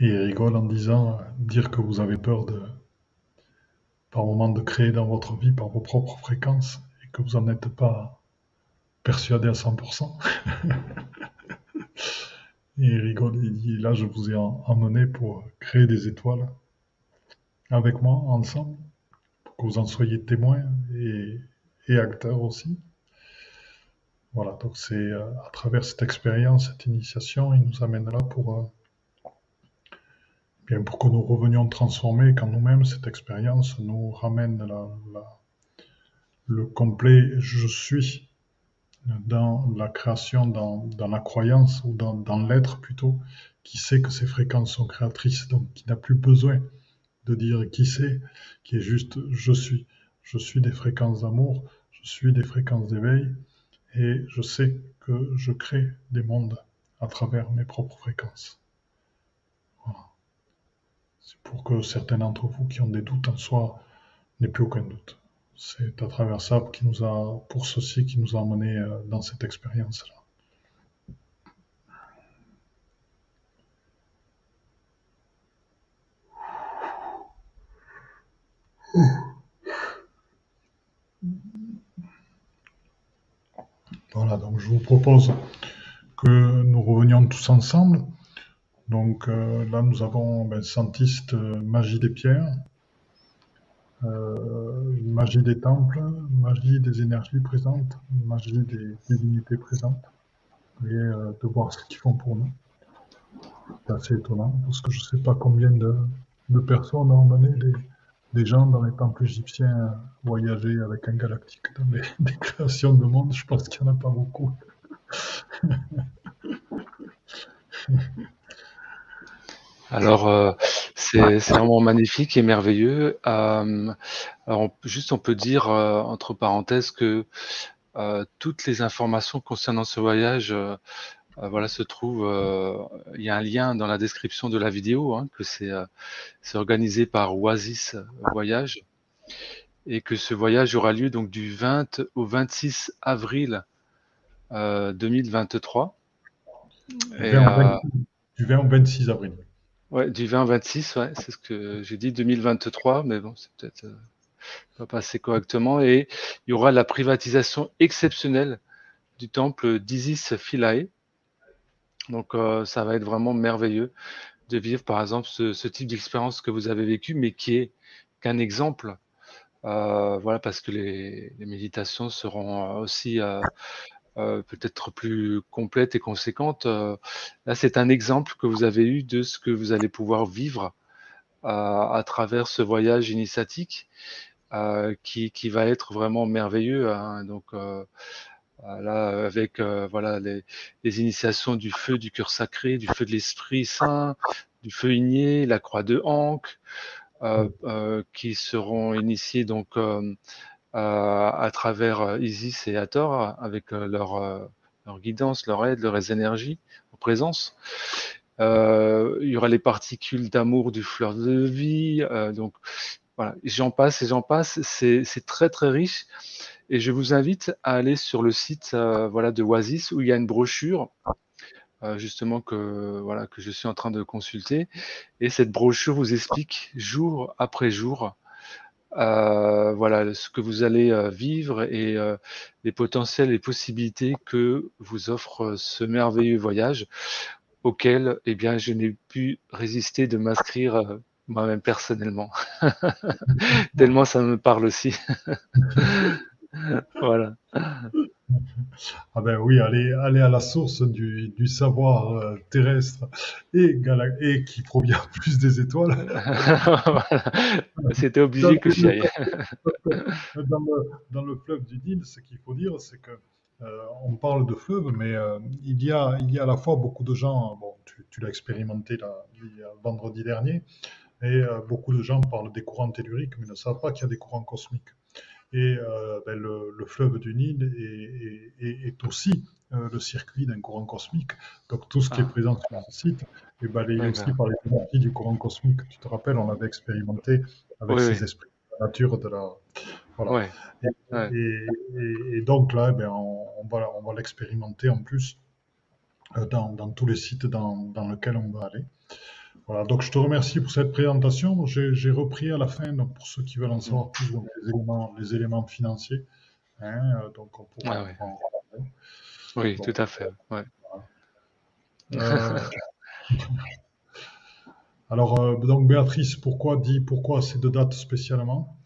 [SPEAKER 1] Et rigole en disant dire que vous avez peur de, par moment, de créer dans votre vie par vos propres fréquences et que vous n'en êtes pas persuadé à 100%. Et il rigole, il dit, là je vous ai emmené pour créer des étoiles avec moi, ensemble, pour que vous en soyez témoins et, acteurs aussi. Voilà, donc c'est euh, à travers cette expérience, cette initiation, il nous amène là pour, euh, bien pour que nous revenions transformer quand nous-mêmes, cette expérience nous ramène le complet je suis dans la création, dans, la croyance ou dans, dans l'être plutôt, qui sait que ces fréquences sont créatrices, donc qui n'a plus besoin de dire qui c'est, qui est juste je suis. Je suis des fréquences d'amour, je suis des fréquences d'éveil, et je sais que je crée des mondes à travers mes propres fréquences. Voilà. C'est pour que certains d'entre vous qui ont des doutes en soi n'aient plus aucun doute. C'est à travers ça qui nous a, pour ceci qui nous a emmenés euh, dans cette expérience-là. Voilà, donc je vous propose que nous revenions tous ensemble. Donc euh, là, nous avons ben, euh, Magie des Pierres. Euh, magie des temples, magie des énergies présentes, magie des divinités présentes, et euh, de voir ce qu'ils font pour nous. C'est assez étonnant, parce que je ne sais pas combien de, personnes ont emmené des, gens dans les temples égyptiens voyager avec un galactique dans les, des créations de monde. Je pense qu'il n'y en a pas beaucoup.
[SPEAKER 2] Alors, euh, c'est vraiment magnifique et merveilleux. Euh, alors, juste, on peut dire, euh, entre parenthèses, que toutes les informations concernant ce voyage, voilà, se trouvent. il y a un lien dans la description de la vidéo, hein, que c'est organisé par Oasis Voyage, et que ce voyage aura lieu donc du 20 au 26 avril 2023. Et,
[SPEAKER 1] du 20 au 26 avril.
[SPEAKER 2] Ouais, du 20 au 26, ouais, c'est ce que j'ai dit, 2023, mais bon, c'est peut-être euh, pas passé correctement. Et il y aura la privatisation exceptionnelle du temple d'Isis Philae. Donc euh, ça va être vraiment merveilleux de vivre par exemple ce, type d'expérience que vous avez vécu, mais qui est qu'un exemple. Euh, voilà, parce que les, méditations seront aussi euh, peut-être plus complète et conséquente. Euh, là, c'est un exemple que vous avez eu de ce que vous allez pouvoir vivre euh, à travers ce voyage initiatique qui, qui, va être vraiment merveilleux. Hein. Donc, là, avec voilà les, les, initiations du feu du cœur sacré, du feu de l'Esprit Saint, du feu igné, la croix de Ankh, qui seront initiés donc euh, à travers euh, Isis et Hathor avec euh, leur, leur guidance, leur aide, leurs énergies, leur présence. il y aura les particules d'amour du fleur de vie. donc voilà, j'en passe et j'en passe. C'est très très riche. Et je vous invite à aller sur le site voilà, de Oasis où il y a une brochure justement que voilà que je suis en train de consulter. Et cette brochure vous explique jour après jour euh, voilà ce que vous allez euh, vivre et euh, les potentiels et possibilités que vous offre ce merveilleux voyage auquel eh bien je n'ai pu résister de m'inscrire moi-même personnellement. Tellement ça me parle aussi. Voilà
[SPEAKER 1] ah ben oui, aller, aller à la source du, du savoir euh, terrestre et, et qui provient plus des étoiles.
[SPEAKER 2] C'était obligé que j'y aille.
[SPEAKER 1] dans, le, dans le fleuve du Nil, ce qu'il faut dire, c'est que euh, on parle de fleuve, mais euh, il, y a, il y a à la fois beaucoup de gens, bon, tu, tu l'as expérimenté là, vendredi dernier, et beaucoup de gens parlent des courants telluriques, mais ne savent pas qu'il y a des courants cosmiques. Et euh, ben, le, fleuve du Nil est, aussi euh, le circuit d'un courant cosmique. Donc tout ce qui est ah. présent sur le site est balayé aussi par les énergies du courant cosmique. Tu te rappelles, on l'avait expérimenté avec ces esprits de la nature de la. Voilà. Et, donc là, ben, on, va, on va l'expérimenter en plus euh, dans, dans, tous les sites dans, dans lesquels on va aller. Voilà, donc je te remercie pour cette présentation. J'ai repris à la fin, donc pour ceux qui veulent en savoir plus, les, éléments, les éléments financiers. Hein, euh, donc on pourra
[SPEAKER 2] en Oui, tout à fait. Ouais.
[SPEAKER 1] Euh, alors, euh, donc Béatrice, pourquoi dit pourquoi ces deux dates spécialement?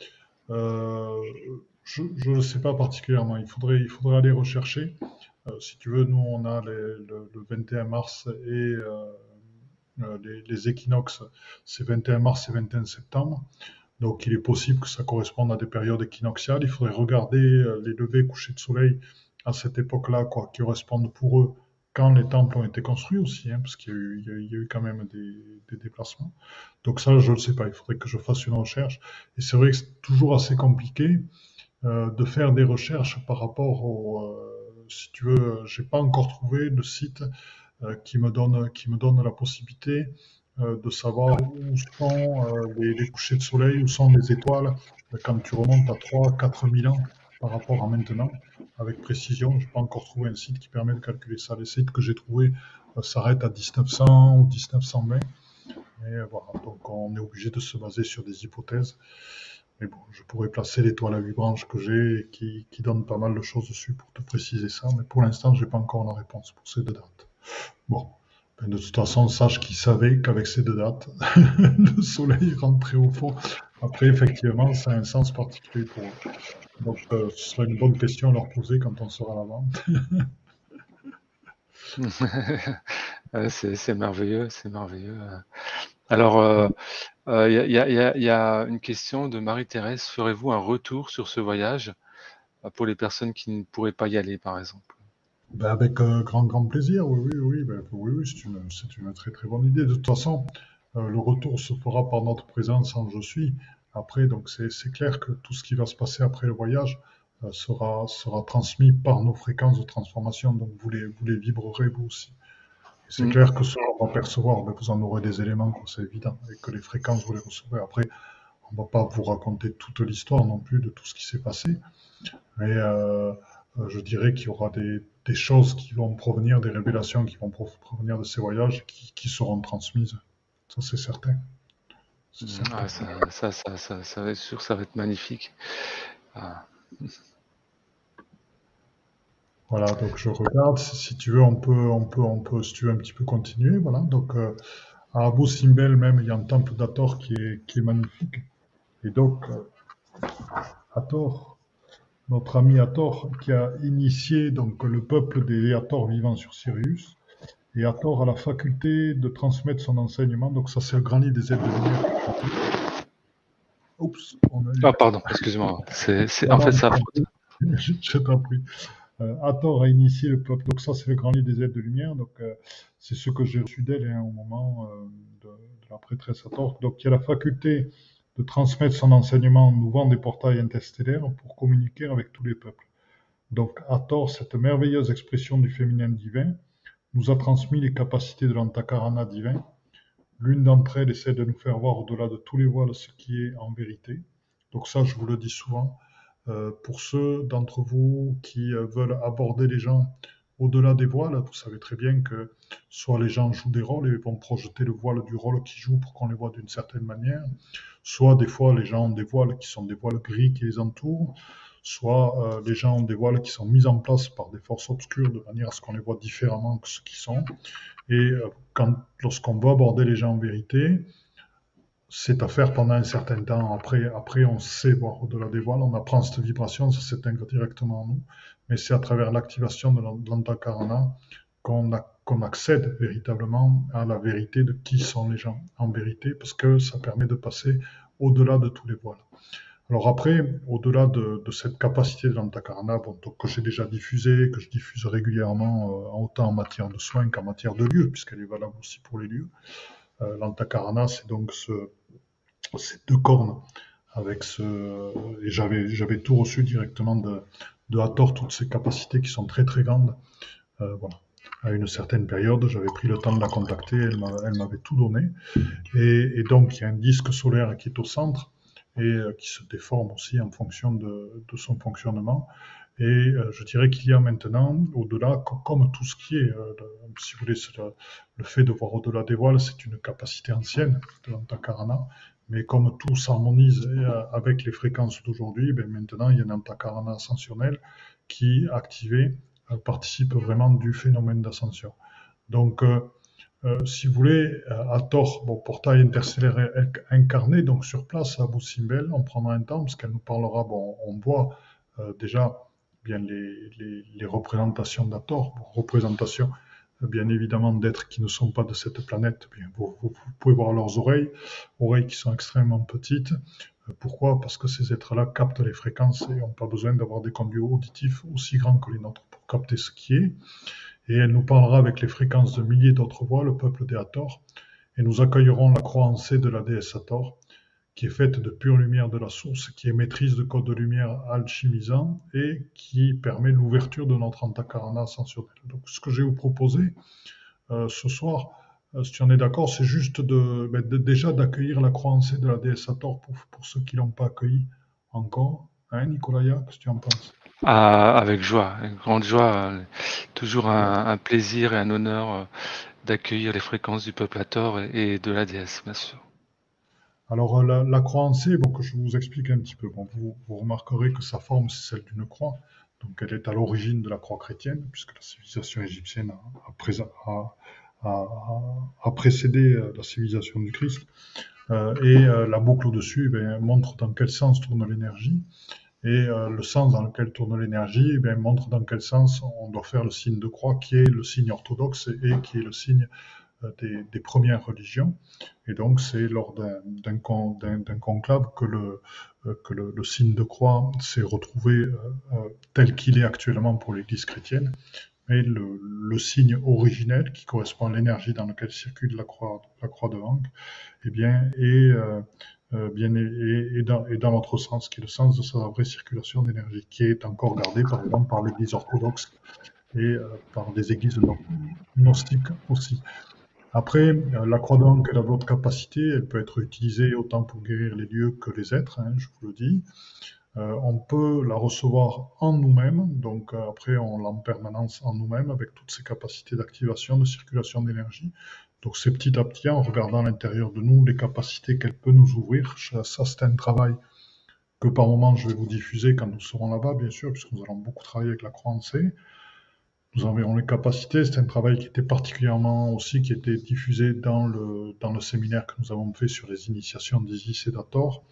[SPEAKER 1] Je ne sais pas particulièrement. Il faudrait, il faudrait aller rechercher. si tu veux, nous, on a le, le, 21 mars et euh, les, équinoxes, c'est 21 mars et 21 septembre. Donc il est possible que ça corresponde à des périodes équinoxiales. Il faudrait regarder euh, les levées couchers de soleil à cette époque-là, quoi, qui correspondent pour eux quand les temples ont été construits aussi, hein, parce qu'il y, a eu quand même des, déplacements. Donc ça, je ne sais pas, il faudrait que je fasse une recherche. Et c'est vrai que c'est toujours assez compliqué euh, de faire des recherches par rapport au... si tu veux, j'ai pas encore trouvé de site qui, me donne, qui me donne la possibilité euh, de savoir où sont euh, les, couchers de soleil, où sont les étoiles, quand tu remontes à 3 4 000 ans par rapport à maintenant, avec précision. Je n'ai pas encore trouvé un site qui permet de calculer ça. Les sites que j'ai trouvés s'arrêtent à 1900 ou 1920. Et voilà, donc on est obligé de se baser sur des hypothèses. Mais bon, je pourrais placer l'étoile à 8 branches que j'ai qui, qui donne pas mal de choses dessus pour te préciser ça. Mais pour l'instant, je n'ai pas encore la réponse pour ces deux dates. Bon, de toute façon, sache qu'il savait qu'avec ces deux dates, le soleil rentrait au fond. Après, effectivement, ça a un sens particulier pour eux. Donc, euh, ce sera une bonne question à leur poser quand on sera là-bas.
[SPEAKER 2] c'est merveilleux, c'est merveilleux. Alors, euh, euh, il y, a une question de Marie-Thérèse. Ferez-vous un retour sur ce voyage pour les personnes qui ne pourraient pas y aller, par exemple?
[SPEAKER 1] Ben avec euh, grand, grand plaisir, oui, oui, oui, ben, oui, oui c'est une, une, très, très bonne idée. De toute façon, euh, le retour se fera par notre présence en Je suis. Après, donc c'est clair que tout ce qui va se passer après le voyage euh, sera, sera transmis par nos fréquences de transformation, donc vous les, vous les vibrerez vous aussi. C'est mm. clair que ce qu'on va percevoir, ben, vous en aurez des éléments, c'est évident, et que les fréquences, vous les recevrez. Après, on va pas vous raconter toute l'histoire non plus de tout ce qui s'est passé, mais je dirais qu'il y aura des, des choses qui vont provenir, des révélations qui vont provenir de ces voyages qui, seront transmises. Ça, c'est certain.
[SPEAKER 2] Ah, ça, ça, ça, ça, va être sûr, ça va être magnifique. Ah.
[SPEAKER 1] Voilà, donc je regarde. Si, tu veux, on peut, on peut, on peut, si tu veux, un petit peu continuer. Voilà, donc euh, à Abu Simbel même, il y a un temple d'Ator qui est, qui est magnifique. Et donc, euh, Ator, notre ami Ator, qui a initié donc le peuple des Ator vivant sur Sirius. Et Ator a la faculté de transmettre son enseignement. Donc ça, c'est le grand lit des aides de lumière.
[SPEAKER 2] Oups. On a Ah pardon, excuse-moi. C'est en fait ça.
[SPEAKER 1] je t'en prie. Euh, Hathor a initié le peuple. Donc ça, c'est le grand lit des aides de lumière. Donc euh, c'est ce que j'ai reçu d'elle hein, au moment euh, de, de, la prêtresse Hathor. Donc il y a la faculté de transmettre son enseignement en ouvrant des portails interstellaires pour communiquer avec tous les peuples. Donc Hathor, cette merveilleuse expression du féminin divin, nous a transmis les capacités de l'antakarana divin. L'une d'entre elles essaie de nous faire voir au-delà de tous les voiles ce qui est en vérité. Donc ça, je vous le dis souvent, euh, pour ceux d'entre vous qui euh, veulent aborder les gens au-delà des voiles, vous savez très bien que soit les gens jouent des rôles et vont projeter le voile du rôle qu'ils jouent pour qu'on les voit d'une certaine manière, soit des fois les gens ont des voiles qui sont des voiles gris qui les entourent, soit euh, les gens ont des voiles qui sont mis en place par des forces obscures de manière à ce qu'on les voit différemment que ce qu'ils sont. Et quand, lorsqu'on veut aborder les gens en vérité, c'est à faire pendant un certain temps. Après, après on sait voir au-delà des voiles, on apprend cette vibration, ça s'intègre directement en nous. Mais c'est à travers l'activation de l'antakarana qu'on qu'on accède véritablement à la vérité de qui sont les gens en vérité, parce que ça permet de passer au-delà de tous les voiles. Alors après, au-delà de, cette capacité de l'antakarana, que j'ai déjà diffusée, que je diffuse régulièrement, euh, autant en matière de soins qu'en matière de lieux, puisqu'elle est valable aussi pour les lieux, euh, l'antakarana, c'est donc ce, ces deux cornes avec ce et j'avais j'avais tout reçu directement de de Hathor toutes ces capacités qui sont très très grandes euh, voilà à une certaine période j'avais pris le temps de la contacter elle m'avait tout donné. Et, donc il y a un disque solaire qui est au centre et euh, qui se déforme aussi en fonction de, son fonctionnement. Et euh, je dirais qu'il y a maintenant, au-delà, comme tout ce qui est, euh, si vous voulez, le, fait de voir au-delà des voiles, c'est une capacité ancienne de l'antakarana, mais comme tout s'harmonise avec les fréquences d'aujourd'hui, ben maintenant il y a un antakarana ascensionnel qui, activé, euh, participe vraiment du phénomène d'ascension. Donc, euh, euh, si vous voulez, à tort, portail interstellaire incarné, donc sur place à Boussimbel, on prendra un temps parce qu'elle nous parlera, bon, on voit euh, déjà bien les, représentations d'Ator, représentations bien évidemment d'êtres qui ne sont pas de cette planète. Bien, vous, pouvez voir leurs oreilles, oreilles qui sont extrêmement petites. Euh, pourquoi? Parce que ces êtres-là captent les fréquences et n'ont pas besoin d'avoir des conduits auditifs aussi grands que les nôtres est. Et elle nous parlera avec les fréquences de milliers d'autres voix, le peuple des Hathor, et nous accueillerons la croix en C de la déesse Hathor, qui est faite de pure lumière de la source, qui est maîtrise de code de lumière alchimisant et qui permet l'ouverture de notre antakarana ascensionnel. Donc, ce que je vais vous proposer euh, ce soir, euh, si tu en es d'accord, c'est juste de, ben, déjà d'accueillir la croyance de la déesse Hathor pour, pour ceux qui l'ont pas accueilli encore. Hein, Nicolaya, qu'est-ce que tu en penses?
[SPEAKER 2] Ah, Avec joie, avec grande joie. Toujours un, plaisir et un honneur euh, d'accueillir les fréquences du peuple Hathor et, et de la déesse, bien sûr.
[SPEAKER 1] Alors la, la croix en C, bon, je vous explique un petit peu. Bon, vous, remarquerez que sa forme, c'est celle d'une croix. Donc elle est à l'origine de la croix chrétienne, puisque la civilisation égyptienne a, précédé euh, la civilisation du Christ. Euh, et euh, la boucle au-dessus eh montre dans quel sens tourne l'énergie. Et euh, le sens dans lequel tourne l'énergie eh montre dans quel sens on doit faire le signe de croix, qui est le signe orthodoxe et qui est le signe euh, des, premières religions. Et donc, c'est lors d'un conclave que le, euh, le, signe de croix s'est retrouvé tel qu'il est actuellement pour l'Église chrétienne. Mais le, signe originel, qui correspond à l'énergie dans laquelle circule la croix, de Hank, eh bien, est, est, est, dans, dans l'autre sens, qui est le sens de sa vraie circulation d'énergie, qui est encore gardé, par exemple, par l'Église orthodoxe et euh, par des églises gnostiques aussi. Après, euh, la croix d'Ankh, elle a d'autres capacités. Elle peut être utilisée autant pour guérir les lieux que les êtres, hein, je vous le dis. Euh, on peut la recevoir en nous-mêmes, donc euh, après on l'a en permanence en nous-mêmes avec toutes ces capacités d'activation, de circulation d'énergie. Donc c'est petit à petit en regardant l'intérieur de nous les capacités qu'elle peut nous ouvrir. Ça c'est un travail que par moment je vais vous diffuser quand nous serons là-bas, bien sûr, puisque nous allons beaucoup travailler avec la croix C. Nous enverrons les capacités. C'est un travail qui était particulièrement aussi, qui était diffusé dans le, dans le séminaire que nous avons fait sur les initiations d'Isis et d'Ator.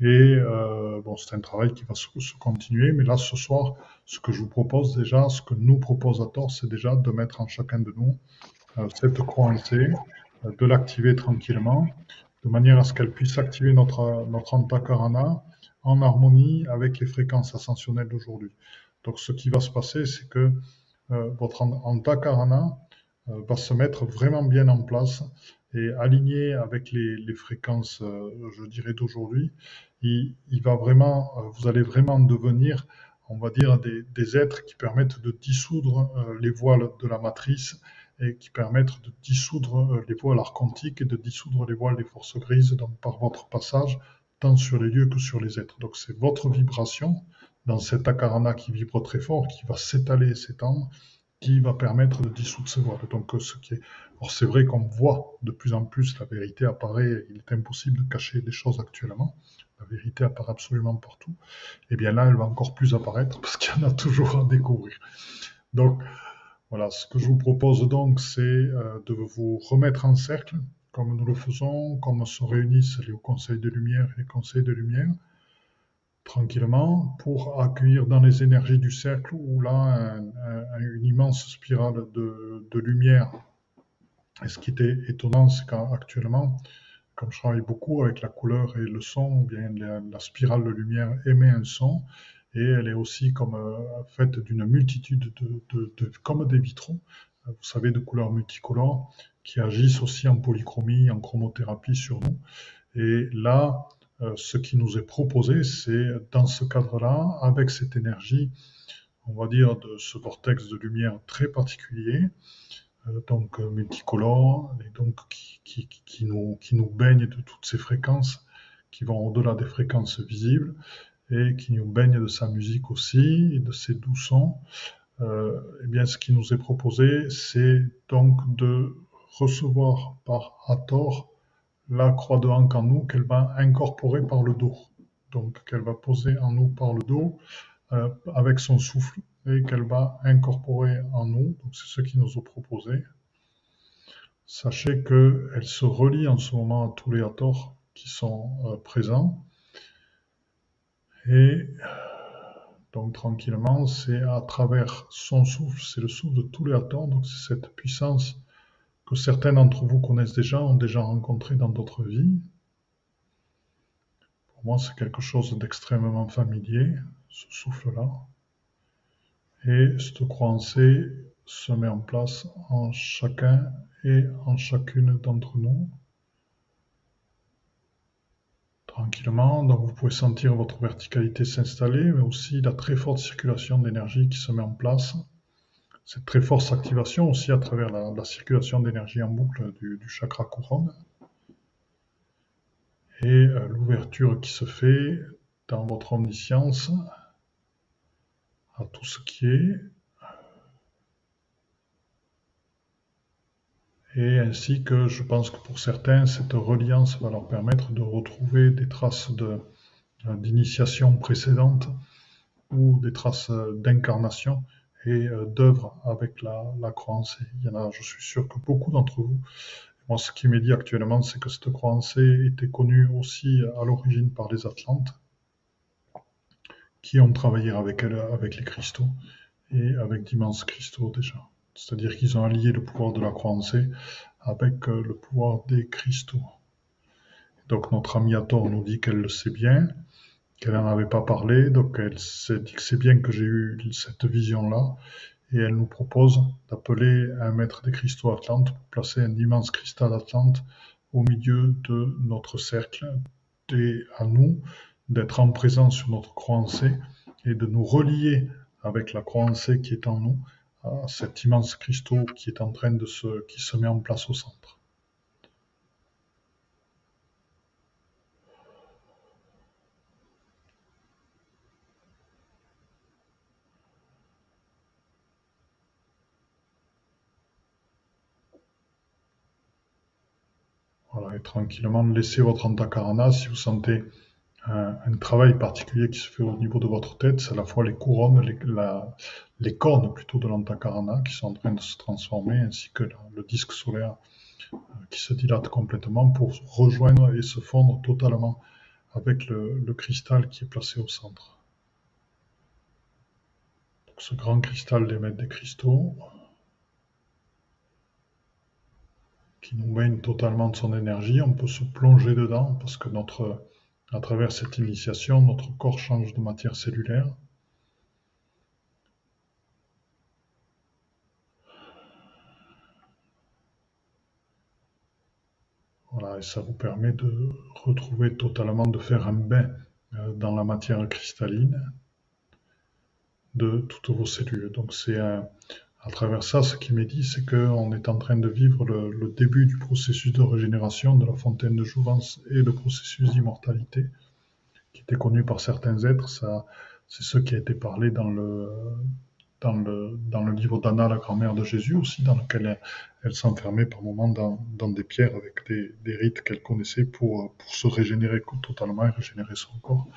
[SPEAKER 1] Et euh, bon, c'est un travail qui va se, continuer. Mais là, ce soir, ce que je vous propose déjà, ce que nous propose Ator, c'est déjà de mettre en chacun de nous cette croix en C, euh, de l'activer tranquillement, de manière à ce qu'elle puisse activer notre, notre antakarana en harmonie avec les fréquences ascensionnelles d'aujourd'hui. Donc, ce qui va se passer, c'est que euh, votre antakarana euh, va se mettre vraiment bien en place et aligné avec les, fréquences, euh, je dirais, d'aujourd'hui. Il, va vraiment, vous allez vraiment devenir, on va dire, des, êtres qui permettent de dissoudre les voiles de la matrice et qui permettent de dissoudre les voiles archontiques et de dissoudre les voiles des forces grises donc par votre passage, tant sur les lieux que sur les êtres. Donc c'est votre vibration dans cet akarana qui vibre très fort, qui va s'étaler et s'étendre, qui va permettre de dissoudre ce voile. Donc, euh, ce qui est... Or, c'est vrai qu'on voit de plus en plus la vérité apparaît, il est impossible de cacher des choses actuellement. La vérité apparaît absolument partout. Et eh bien là, elle va encore plus apparaître parce qu'il y en a toujours à découvrir. Donc, voilà, ce que je vous propose donc, c'est euh, de vous remettre en cercle, comme nous le faisons, comme se réunissent les conseils de lumière et les conseils de lumière tranquillement pour accueillir dans les énergies du cercle où là une immense spirale de, lumière. Et ce qui était étonnant, c'est qu'actuellement, comme je travaille beaucoup avec la couleur et le son, bien la, spirale de lumière émet un son et elle est aussi comme euh, faite d'une multitude de, comme des vitraux, vous savez, de couleurs multicolores qui agissent aussi en polychromie, en chromothérapie sur nous. Et là, euh, ce qui nous est proposé, c'est dans ce cadre-là, avec cette énergie, on va dire, de ce vortex de lumière très particulier, euh, donc euh, multicolore, et donc qui nous baigne de toutes ces fréquences qui vont au-delà des fréquences visibles et qui nous baigne de sa musique aussi et de ses doux sons. eh bien, ce qui nous est proposé, c'est donc de recevoir par Hathor la croix de Hank en nous qu'elle va incorporer par le dos. Donc qu'elle va poser en nous par le dos euh, avec son souffle et qu'elle va incorporer en nous. Donc c'est ce qui nous a proposé. Sachez qu'elle se relie en ce moment à tous les Hathors qui sont euh, présents. Et donc tranquillement, c'est à travers son souffle, c'est le souffle de tous les Hathors, donc c'est cette puissance que certains d'entre vous connaissent déjà, ont déjà rencontré dans d'autres vies. Pour moi, c'est quelque chose d'extrêmement familier, ce souffle-là. Et cette croyance se met en place en chacun et en chacune d'entre nous. Tranquillement, donc vous pouvez sentir votre verticalité s'installer, mais aussi la très forte circulation d'énergie qui se met en place. Cette très forte activation aussi à travers la, circulation d'énergie en boucle du, chakra couronne. Et euh, l'ouverture qui se fait dans votre omniscience à tout ce qui est et ainsi que je pense que pour certains cette reliance va leur permettre de retrouver des traces d'initiation précédente ou des traces d'incarnation et euh, d'œuvres avec la, la. Il y en a, je suis sûr que beaucoup d'entre vous. Moi, ce qui m'est dit actuellement, c'est que cette croyance était connue aussi à l'origine par les Atlantes, qui ont travaillé avec elle, avec les cristaux, et avec d'immenses cristaux déjà. C'est-à-dire qu'ils ont allié le pouvoir de la croyance avec euh, le pouvoir des cristaux. Donc notre ami Ator nous dit qu'elle le sait bien, qu'elle n'en avait pas parlé, donc elle s'est dit que c'est bien que j'ai eu cette vision-là, et elle nous propose d'appeler un maître des cristaux Atlante pour placer un immense cristal Atlante au milieu de notre cercle, et à nous d'être en présence sur notre croix et de nous relier avec la croix qui est en nous, cet immense cristaux qui est en train de se, qui se met en place au centre. Voilà, et tranquillement, laissez votre antakarana si vous sentez un, travail particulier qui se fait au niveau de votre tête, c'est à la fois les couronnes, les, cornes plutôt de l'antakarana qui sont en train de se transformer, ainsi que le disque solaire euh, qui se dilate complètement pour rejoindre et se fondre totalement avec le, cristal qui est placé au centre. Ce grand cristal d'émettre des cristaux qui nous baigne totalement de son énergie, on peut se plonger dedans parce que notre à travers cette initiation, notre corps change de matière cellulaire. Voilà, et ça vous permet de retrouver totalement, de faire un bain euh, dans la matière cristalline de toutes vos cellules. Donc c'est à travers ça, ce qui m'est dit, c'est qu'on est en train de vivre le, début du processus de régénération de la fontaine de jouvence et le processus d'immortalité qui était connu par certains êtres. Ça, c'est ce qui a été parlé dans le, dans le, dans le livre d'Anna, la grand-mère de Jésus aussi, dans lequel elle, s'enfermait par moments dans, dans, des pierres avec des, des rites qu'elle connaissait pour, pour se régénérer totalement et régénérer son corps.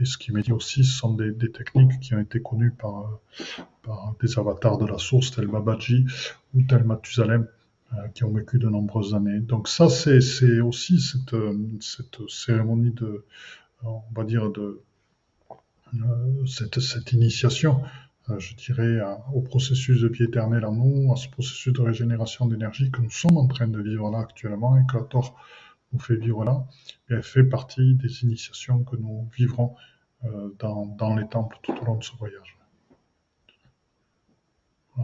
[SPEAKER 1] Et ce qui m'est dit aussi, ce sont des, techniques qui ont été connues par, par des avatars de la source, tel Babaji ou tel Mathusalem, euh, qui ont vécu de nombreuses années. Donc ça, c'est aussi cette, cette cérémonie de, on va dire, de euh, cette, initiation, euh, je dirais, au processus de vie éternelle en nous, à ce processus de régénération d'énergie que nous sommes en train de vivre là actuellement et que la Torah nous fait vivre là, et elle fait partie des initiations que nous vivrons euh, dans, dans, les temples tout au long de ce voyage.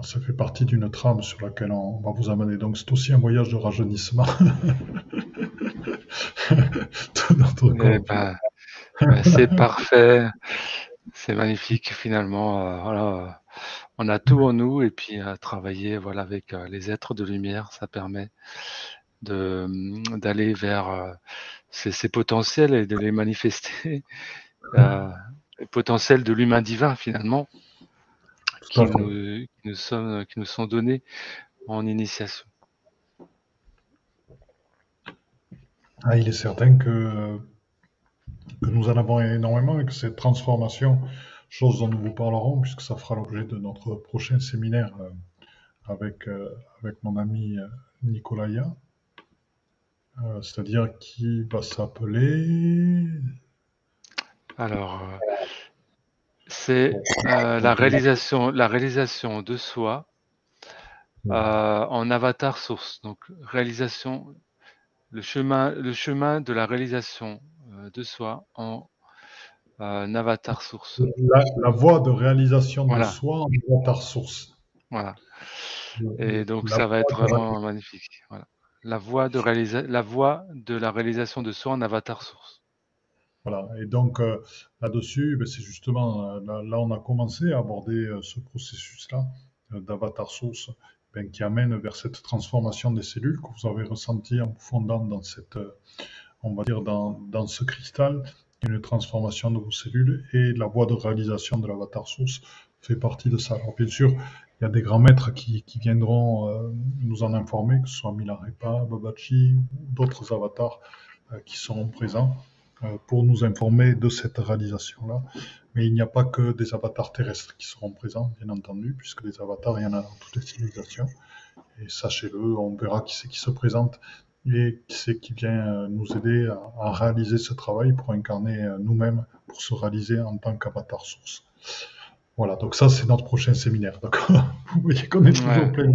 [SPEAKER 1] ça fait partie d'une trame sur laquelle on va vous amener. Donc c'est aussi un voyage de rajeunissement.
[SPEAKER 2] C'est parfait, c'est magnifique finalement. Euh, voilà, on a tout en nous et puis travailler voilà avec euh, les êtres de lumière, ça permet d'aller vers euh, ces, potentiels et de les manifester, les potentiels de l'humain divin finalement, qui nous, qui nous, sont, qui nous sont donnés en initiation.
[SPEAKER 1] Ah, il est certain que que nous en avons énormément et que cette transformation, chose dont nous vous parlerons, puisque ça fera l'objet de notre prochain séminaire euh, avec, euh, avec mon ami euh, c'est-à-dire qui va s'appeler...
[SPEAKER 2] Alors, c'est la, réalisation, la réalisation de soi en avatar source. Donc, réalisation, le chemin, le chemin de la réalisation euh, de soi en euh, avatar source.
[SPEAKER 1] La, voie de réalisation de soi en avatar source.
[SPEAKER 2] Voilà. Et donc ça va être vraiment magnifique. Voilà. La voie de la de la réalisation de soi en avatar source.
[SPEAKER 1] Voilà. Et donc euh, là-dessus, ben, c'est justement là, on a commencé à aborder ce processus-là d'avatar source ben, qui amène vers cette transformation des cellules que vous avez ressenti en vous fondant dans cette on va dire, dans, dans ce cristal, une transformation de vos cellules et la voie de réalisation de l'avatar source fait partie de ça. Alors bien sûr, il y a des grands maîtres qui, viendront euh, nous en informer, que ce soit Milarepa, Babachi ou d'autres avatars euh, qui seront présents euh, pour nous informer de cette réalisation-là. Mais il n'y a pas que des avatars terrestres qui seront présents, bien entendu, puisque les avatars, il y en a dans toutes les civilisations. Et sachez-le, on verra qui c'est qui se présente et qui c'est qui vient nous aider à, réaliser ce travail pour incarner nous-mêmes, pour se réaliser en tant qu'avatar source. Voilà, donc ça c'est notre prochain séminaire. D'accord Vous voyez qu'on est toujours plein de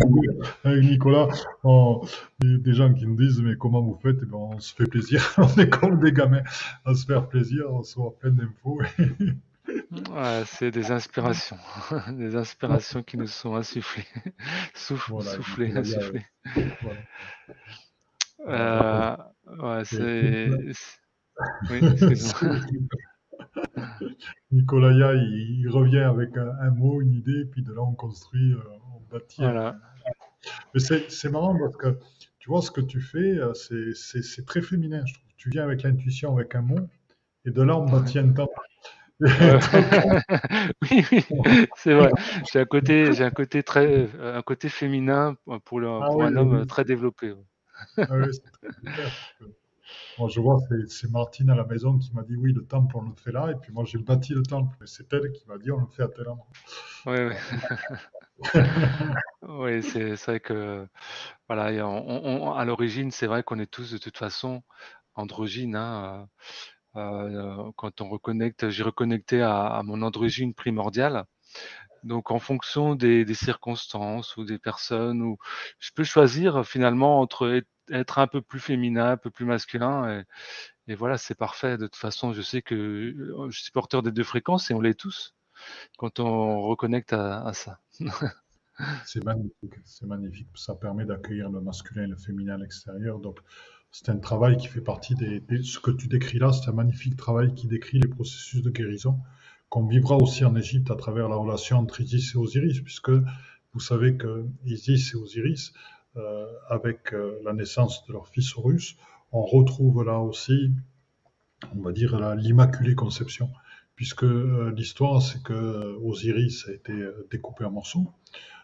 [SPEAKER 1] avec Nicolas. des gens qui nous disent mais comment vous faites eh ben, On se fait plaisir. on est comme des gamins à se faire plaisir, on reçoit plein d'infos.
[SPEAKER 2] Ouais, c'est des inspirations, des inspirations qui nous sont insufflées, soufflées, insufflées. Voilà. Euh, ouais, c'est.
[SPEAKER 1] Oui, Nicolaya, il, revient avec un, mot, une idée, puis de là on construit, euh, on bâtit. Voilà. Mais c'est marrant parce que tu vois ce que tu fais, euh, c'est très féminin, je trouve. Tu viens avec l'intuition, avec un mot, et de là on bâtit un temps.
[SPEAKER 2] oui, oui c'est vrai. J'ai un côté, j'ai un côté très, un côté féminin pour, le, ah pour un homme très développé.
[SPEAKER 1] Ah moi, je vois, c'est Martine à la maison qui m'a dit oui, le temple, on le fait là. Et puis moi, j'ai bâti le temple. Et c'est elle qui m'a dit on le fait à tel endroit.
[SPEAKER 2] Oui, c'est vrai que, voilà, à l'origine, c'est vrai qu'on est tous de toute façon androgynes. Hein, euh, quand on reconnecte, j'ai reconnecté à, mon androgyne primordiale. Donc, en fonction des, circonstances ou des personnes, je peux choisir finalement entre être un peu plus féminin, un peu plus masculin. Et, voilà, c'est parfait. De toute façon, je sais que euh, je suis porteur des deux fréquences et on l'est tous quand on reconnecte à, ça.
[SPEAKER 1] c'est magnifique, c'est magnifique. Ça permet d'accueillir le masculin et le féminin à l'extérieur. Donc, c'est un travail qui fait partie des, Ce que tu décris là, c'est un magnifique travail qui décrit les processus de guérison qu'on vivra aussi en Égypte à travers la relation entre Isis et Osiris, puisque vous savez que Isis et Osiris avec euh, la naissance de leur fils Horus, on retrouve là aussi, on va dire, l'Immaculée Conception, puisque euh, l'histoire, c'est que Osiris a été découpé en morceaux, euh,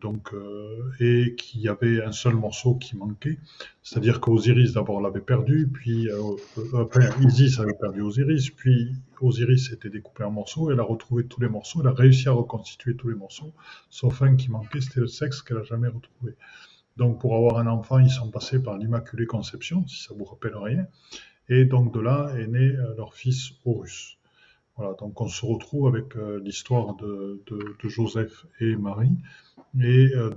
[SPEAKER 1] donc, euh, et qu'il y avait un seul morceau qui manquait, c'est-à-dire qu'Osiris d'abord l'avait perdu, puis euh, Isis avait perdu Osiris, puis Osiris était découpé en morceaux, elle a retrouvé tous les morceaux, elle a réussi à reconstituer tous les morceaux, sauf un qui manquait, c'était le sexe qu'elle n'a jamais retrouvé. Donc pour avoir un enfant, ils sont passés par l'Immaculée Conception, si ça vous rappelle rien, et donc de là est né leur fils Horus. Voilà, donc on se retrouve avec euh, l'histoire de, Joseph et Marie et, euh,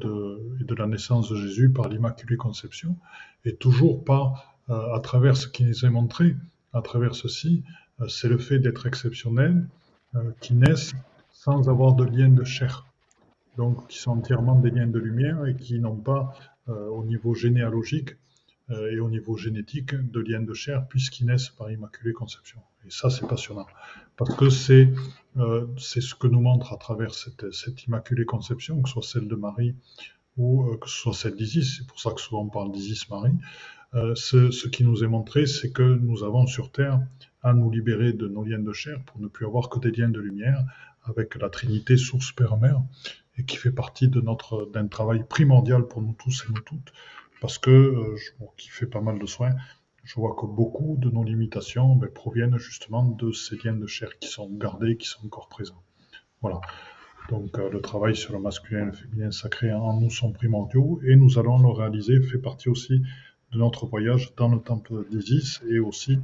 [SPEAKER 1] de, la naissance de Jésus par l'Immaculée Conception, et toujours pas euh, à travers ce qui nous est montré, à travers ceci, c'est le fait d'être exceptionnel, qui naissent sans avoir de lien de chair, donc qui sont entièrement des liens de lumière et qui n'ont pas, au niveau généalogique et au niveau génétique, de liens de chair, puisqu'ils naissent par Immaculée Conception. Et ça, c'est passionnant, parce que c'est euh, ce que nous montre à travers cette, cette, Immaculée Conception, que ce soit celle de Marie ou euh, que ce soit celle d'Isis, c'est pour ça que souvent on parle d'Isis-Marie, euh, ce, qui nous est montré, c'est que nous avons sur Terre à nous libérer de nos liens de chair pour ne plus avoir que des liens de lumière avec la Trinité, source, Père, Mère, et qui fait partie d'un travail primordial pour nous tous et nous toutes, parce que, euh, qui fait pas mal de soins, je vois que beaucoup de nos limitations ben, proviennent justement de ces liens de chair qui sont gardés, qui sont encore présents. Voilà. Donc euh, le travail sur le masculin et le féminin sacré en nous sont primordiaux et nous allons le réaliser, fait partie aussi de notre voyage dans le temple d'Isis et aussi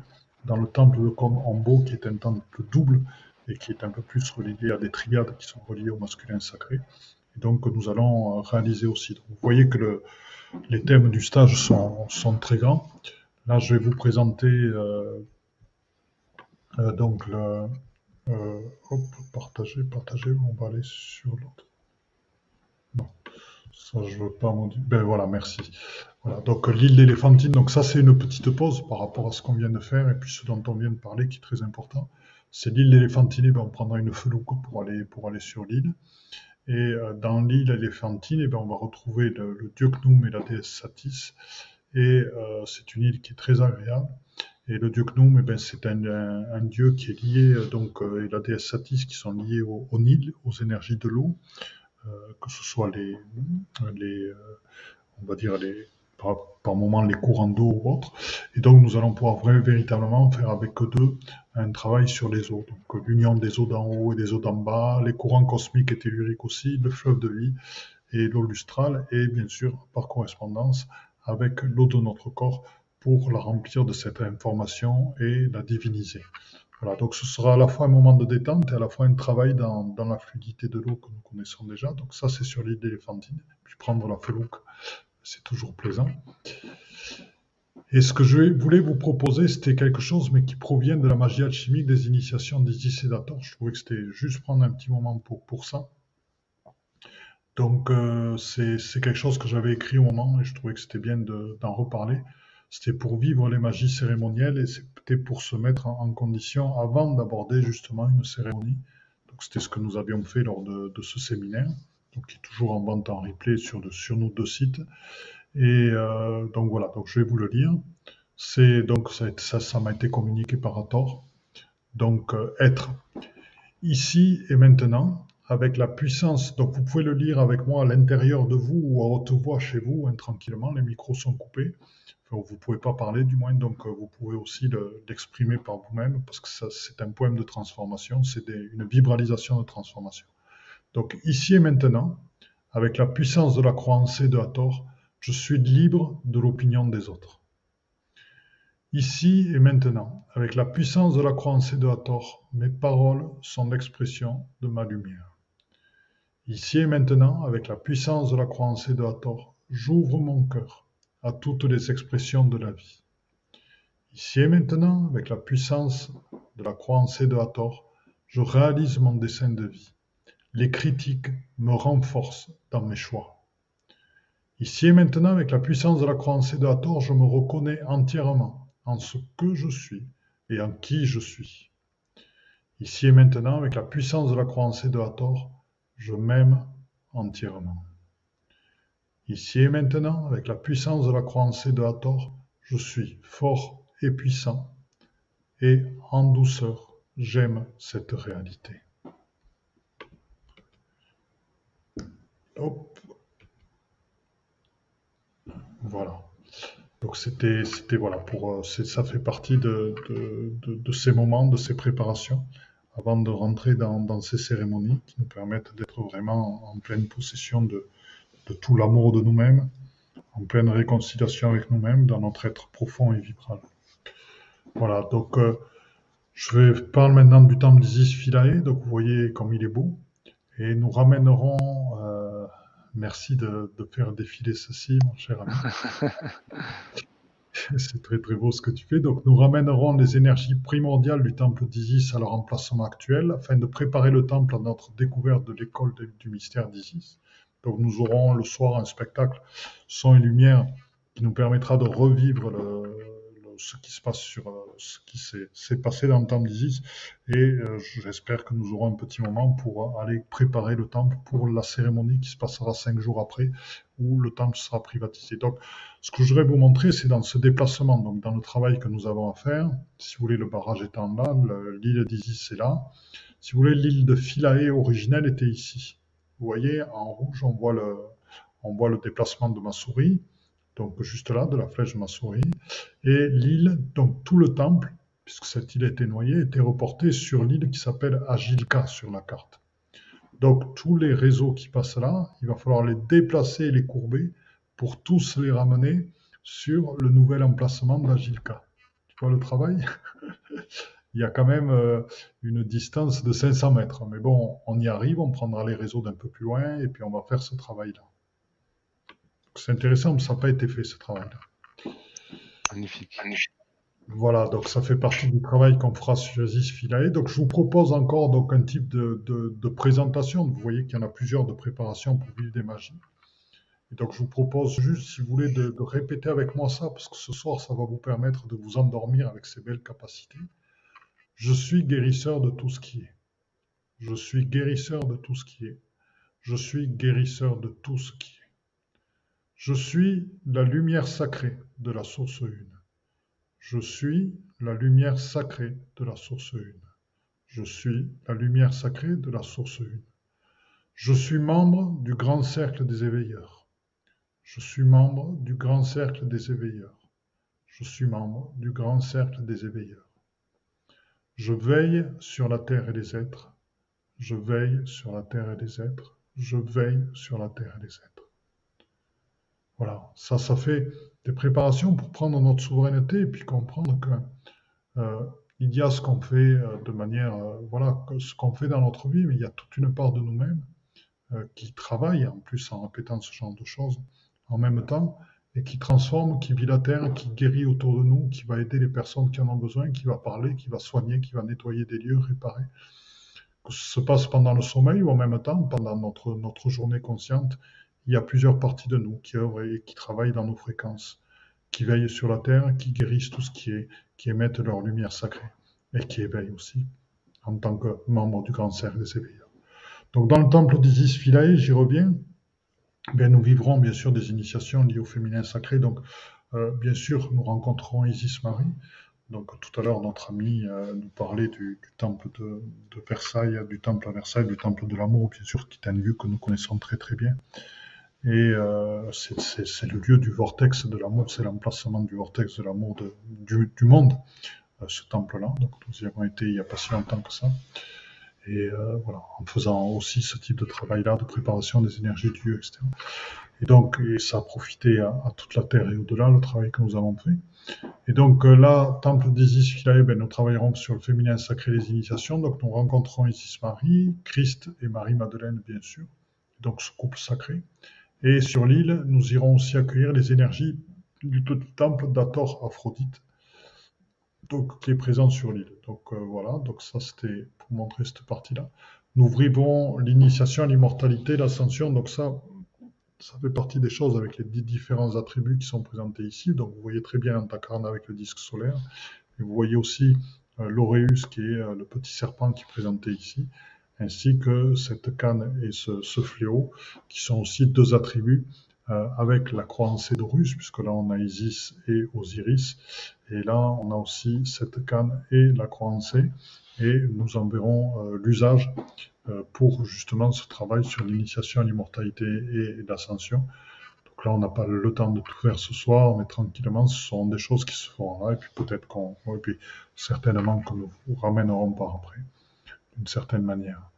[SPEAKER 1] dans le temple de Kom qui est un temple double et qui est un peu plus relié à des triades qui sont reliées au masculin sacré. Et donc nous allons euh, réaliser aussi. Donc, vous voyez que le, les thèmes du stage sont, très grands. Là, je vais vous présenter euh, euh, donc le. Euh, hop, partager, partager, on va aller sur l'autre. Non, ça je veux pas mon Ben voilà, merci. Voilà, donc l'île d'Éléphantine, donc ça c'est une petite pause par rapport à ce qu'on vient de faire et puis ce dont on vient de parler qui est très important. C'est l'île d'Éléphantine, ben, on prendra une felouque pour aller, pour aller sur l'île. Et dans l'île éléphantine, ben, on va retrouver le, dieu Knum et la déesse Satis et euh, c'est une île qui est très agréable. Et le dieu Knum, eh ben, c'est un, dieu qui est lié, euh, donc, euh, et la déesse Satis, qui sont liés au, au Nil, aux énergies de l'eau, euh, que ce soit les, les on va dire les, par, par moment les courants d'eau ou autres. Et donc nous allons pouvoir véritablement faire avec eux deux un travail sur les eaux. Donc l'union des eaux d'en haut et des eaux d'en bas, les courants cosmiques et telluriques aussi, le fleuve de vie et l'eau lustrale, et bien sûr par correspondance avec l'eau de notre corps pour la remplir de cette information et la diviniser. Voilà, donc ce sera à la fois un moment de détente et à la fois un travail dans, dans la fluidité de l'eau que nous connaissons déjà. Donc ça, c'est sur l'île d'éléphantine. Puis prendre la felouque, c'est toujours plaisant. Et ce que je voulais vous proposer, c'était quelque chose, mais qui provient de la magie alchimique des initiations d'Isis et d'Ator. Je trouvais que c'était juste prendre un petit moment pour, pour ça. Donc euh, c'est quelque chose que j'avais écrit au moment et je trouvais que c'était bien d'en reparler. C'était pour vivre les magies cérémonielles et c'était pour se mettre en, condition avant d'aborder justement une cérémonie. Donc c'était ce que nous avions fait lors de, de, ce séminaire, donc qui est toujours en vente en replay sur, de, sur nos deux sites. Et euh, donc voilà, donc je vais vous le lire. C'est donc ça m'a été communiqué par Hathor. Donc euh, être ici et maintenant avec la puissance, donc vous pouvez le lire avec moi à l'intérieur de vous ou à haute voix chez vous, hein, tranquillement, les micros sont coupés. Vous ne pouvez pas parler du moins, donc euh, vous pouvez aussi l'exprimer par vous-même, parce que c'est un poème de transformation, c'est une vibralisation de transformation. Donc ici et maintenant, avec la puissance de la croyance de Hathor, je suis libre de l'opinion des autres. Ici et maintenant, avec la puissance de la croyance de Hathor, mes paroles sont l'expression de ma lumière. Ici et maintenant, avec la puissance de la croyance de Hathor, j'ouvre mon cœur à toutes les expressions de la vie. Ici et maintenant, avec la puissance de la croyance de Hathor, je réalise mon dessein de vie. Les critiques me renforcent dans mes choix. Ici et maintenant, avec la puissance de la de Hathor, je me reconnais entièrement en ce que je suis et en qui je suis. Ici et maintenant, avec la puissance de la de Hathor, je m'aime entièrement. Ici et maintenant, avec la puissance de la de Hathor, je suis fort et puissant, et en douceur, j'aime cette réalité. Hop. Voilà. Donc c'était, c'était voilà pour euh, ça fait partie de, ces moments, de ces préparations avant de rentrer dans, ces cérémonies qui nous permettent d'être vraiment en pleine possession de, tout l'amour de nous-mêmes, en pleine réconciliation avec nous-mêmes, dans notre être profond et vibral. Voilà, donc euh, je vais parler maintenant du temple d'Isis Philae, donc vous voyez comme il est beau, et nous ramènerons, euh, merci de, de, faire défiler ceci, mon cher ami. C'est très très beau ce que tu fais. Donc nous ramènerons les énergies primordiales du temple d'Isis à leur emplacement actuel afin de préparer le temple à notre découverte de l'école du mystère d'Isis. Donc nous aurons le soir un spectacle son et lumière qui nous permettra de revivre le, ce qui se passe sur euh, ce qui s'est passé dans le temple d'Isis. Et euh, j'espère que nous aurons un petit moment pour aller préparer le temple pour la cérémonie qui se passera cinq jours après, où le temple sera privatisé. Donc, ce que je voudrais vous montrer, c'est dans ce déplacement, donc dans le travail que nous avons à faire. Si vous voulez, le barrage étant là, l'île d'Isis est là. Si vous voulez, l'île de Philae originelle était ici. Vous voyez, en rouge, on voit le, on voit le déplacement de ma souris donc juste là, de la flèche de ma souris. Et l'île, donc tout le temple, puisque cette île a été noyée, était reporté sur l'île qui s'appelle Agilka sur la carte. Donc tous les réseaux qui passent là, il va falloir les déplacer et les courber pour tous les ramener sur le nouvel emplacement d'Agilka. Tu vois le travail? Il y a quand même euh, une distance de 500 mètres. Mais bon, on y arrive, on prendra les réseaux d'un peu plus loin et puis on va faire ce travail-là. C'est intéressant, mais ça n'a pas été fait ce travail-là.
[SPEAKER 2] Magnifique.
[SPEAKER 1] Voilà, donc ça fait partie du travail qu'on fera sur Isis Philae. Donc je vous propose encore donc, un type de, de, présentation. Vous voyez qu'il y en a plusieurs de préparations pour vivre des magies. Et donc je vous propose juste, si vous voulez, de, de, répéter avec moi ça, parce que ce soir, ça va vous permettre de vous endormir avec ces belles capacités. Je suis guérisseur de tout ce qui est. Je suis guérisseur de tout ce qui est. Je suis guérisseur de tout ce qui est. Je suis la lumière sacrée de la source une. Je suis la lumière sacrée de la source une. Je suis la lumière sacrée de la source une. Je suis membre du grand cercle des éveilleurs. Je suis membre du grand cercle des éveilleurs. Je suis membre du grand cercle des éveilleurs. Je veille sur la terre et les êtres. Je veille sur la terre et les êtres. Je veille sur la terre et les êtres. Voilà, ça, ça fait des préparations pour prendre notre souveraineté et puis comprendre que euh, y a ce qu'on fait euh, de manière, euh, voilà, ce qu'on fait dans notre vie, mais il y a toute une part de nous-mêmes qui travaille en plus en répétant ce genre de choses en même temps et qui transforme, qui vit la terre, qui guérit autour de nous, qui va aider les personnes qui en ont besoin, qui va parler, qui va soigner, qui va nettoyer des lieux, réparer. Que ce se passe pendant le sommeil ou en même temps pendant notre journée consciente il y a plusieurs parties de nous qui œuvrent et qui travaillent dans nos fréquences, qui veillent sur la terre, qui guérissent tout ce qui est, qui émettent leur lumière sacrée et qui éveillent aussi en tant que membres du grand cercle des éveilleurs. Donc dans le temple d'Isis Philae, j'y reviens, bien, nous vivrons bien sûr des initiations liées au féminin sacré. Donc euh, bien sûr, nous rencontrerons Isis Marie. Donc tout à l'heure, notre ami nous parlait du, temple de, Versailles, du temple à Versailles, du temple de l'amour, bien sûr, qui est un lieu que nous connaissons très très bien. Et c'est le lieu du vortex de l'amour, c'est l'emplacement du vortex de l'amour du, monde, ce temple-là. Donc nous y avons été il n'y a pas si longtemps que ça. Et euh, voilà, en faisant aussi ce type de travail-là, de préparation des énergies du Dieu, etc. Et donc, ça a profité à, toute la Terre et au-delà, le travail que nous avons fait. Et donc euh, là, Temple d'Isis Philae, ben, nous travaillerons sur le féminin sacré des initiations. Donc nous rencontrons Isis Marie, Christ et Marie-Madeleine, bien sûr. Donc ce couple sacré. Et sur l'île, nous irons aussi accueillir les énergies du temple d'Ator Aphrodite donc, qui est présent sur l'île. Donc euh, voilà, donc ça c'était pour montrer cette partie-là. Nous vivons l'initiation l'immortalité, l'ascension, donc ça, ça fait partie des choses avec les différents attributs qui sont présentés ici. Donc vous voyez très bien l'antakarna avec le disque solaire. Et vous voyez aussi euh, qui est euh, le petit serpent qui est présenté ici, ainsi que cette canne et ce, fléau qui sont aussi deux attributs euh, avec la croix d'Horus, puisque là on a Isis et Osiris, et là on a aussi cette canne et la croix en C, et nous en verrons euh, l'usage euh, pour justement ce travail sur l'initiation à l'immortalité et, l'ascension. Donc là on n'a pas le temps de tout faire ce soir, mais tranquillement ce sont des choses qui se feront là, et puis peut-être qu'on, et puis certainement que nous vous ramènerons par après, d'une certaine manière.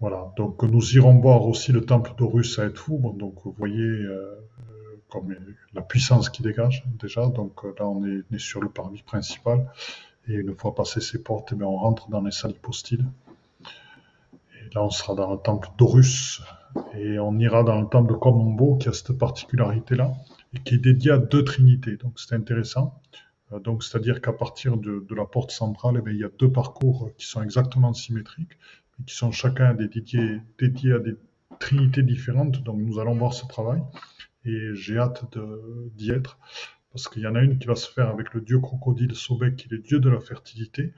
[SPEAKER 1] Voilà, donc nous irons voir aussi le temple d'Horus à Edfou. Donc vous voyez euh, comme la puissance qui dégage déjà. Donc euh, là, on est, sur le parvis principal. Et une fois passé ces portes, eh on rentre dans les salles hypostyles. Et là, on sera dans le temple d'Horus. Et on ira dans le temple de Komombo, qui a cette particularité-là, et qui est dédié à deux trinités. Donc c'est intéressant. Euh, donc, c'est-à-dire qu'à partir de, la porte centrale, eh il y a deux parcours qui sont exactement symétriques qui sont chacun dédiés, dédiés à des trinités différentes. Donc nous allons voir ce travail et j'ai hâte d'y être parce qu'il y en a une qui va se faire avec le dieu crocodile Sobek qui est le dieu de la fertilité.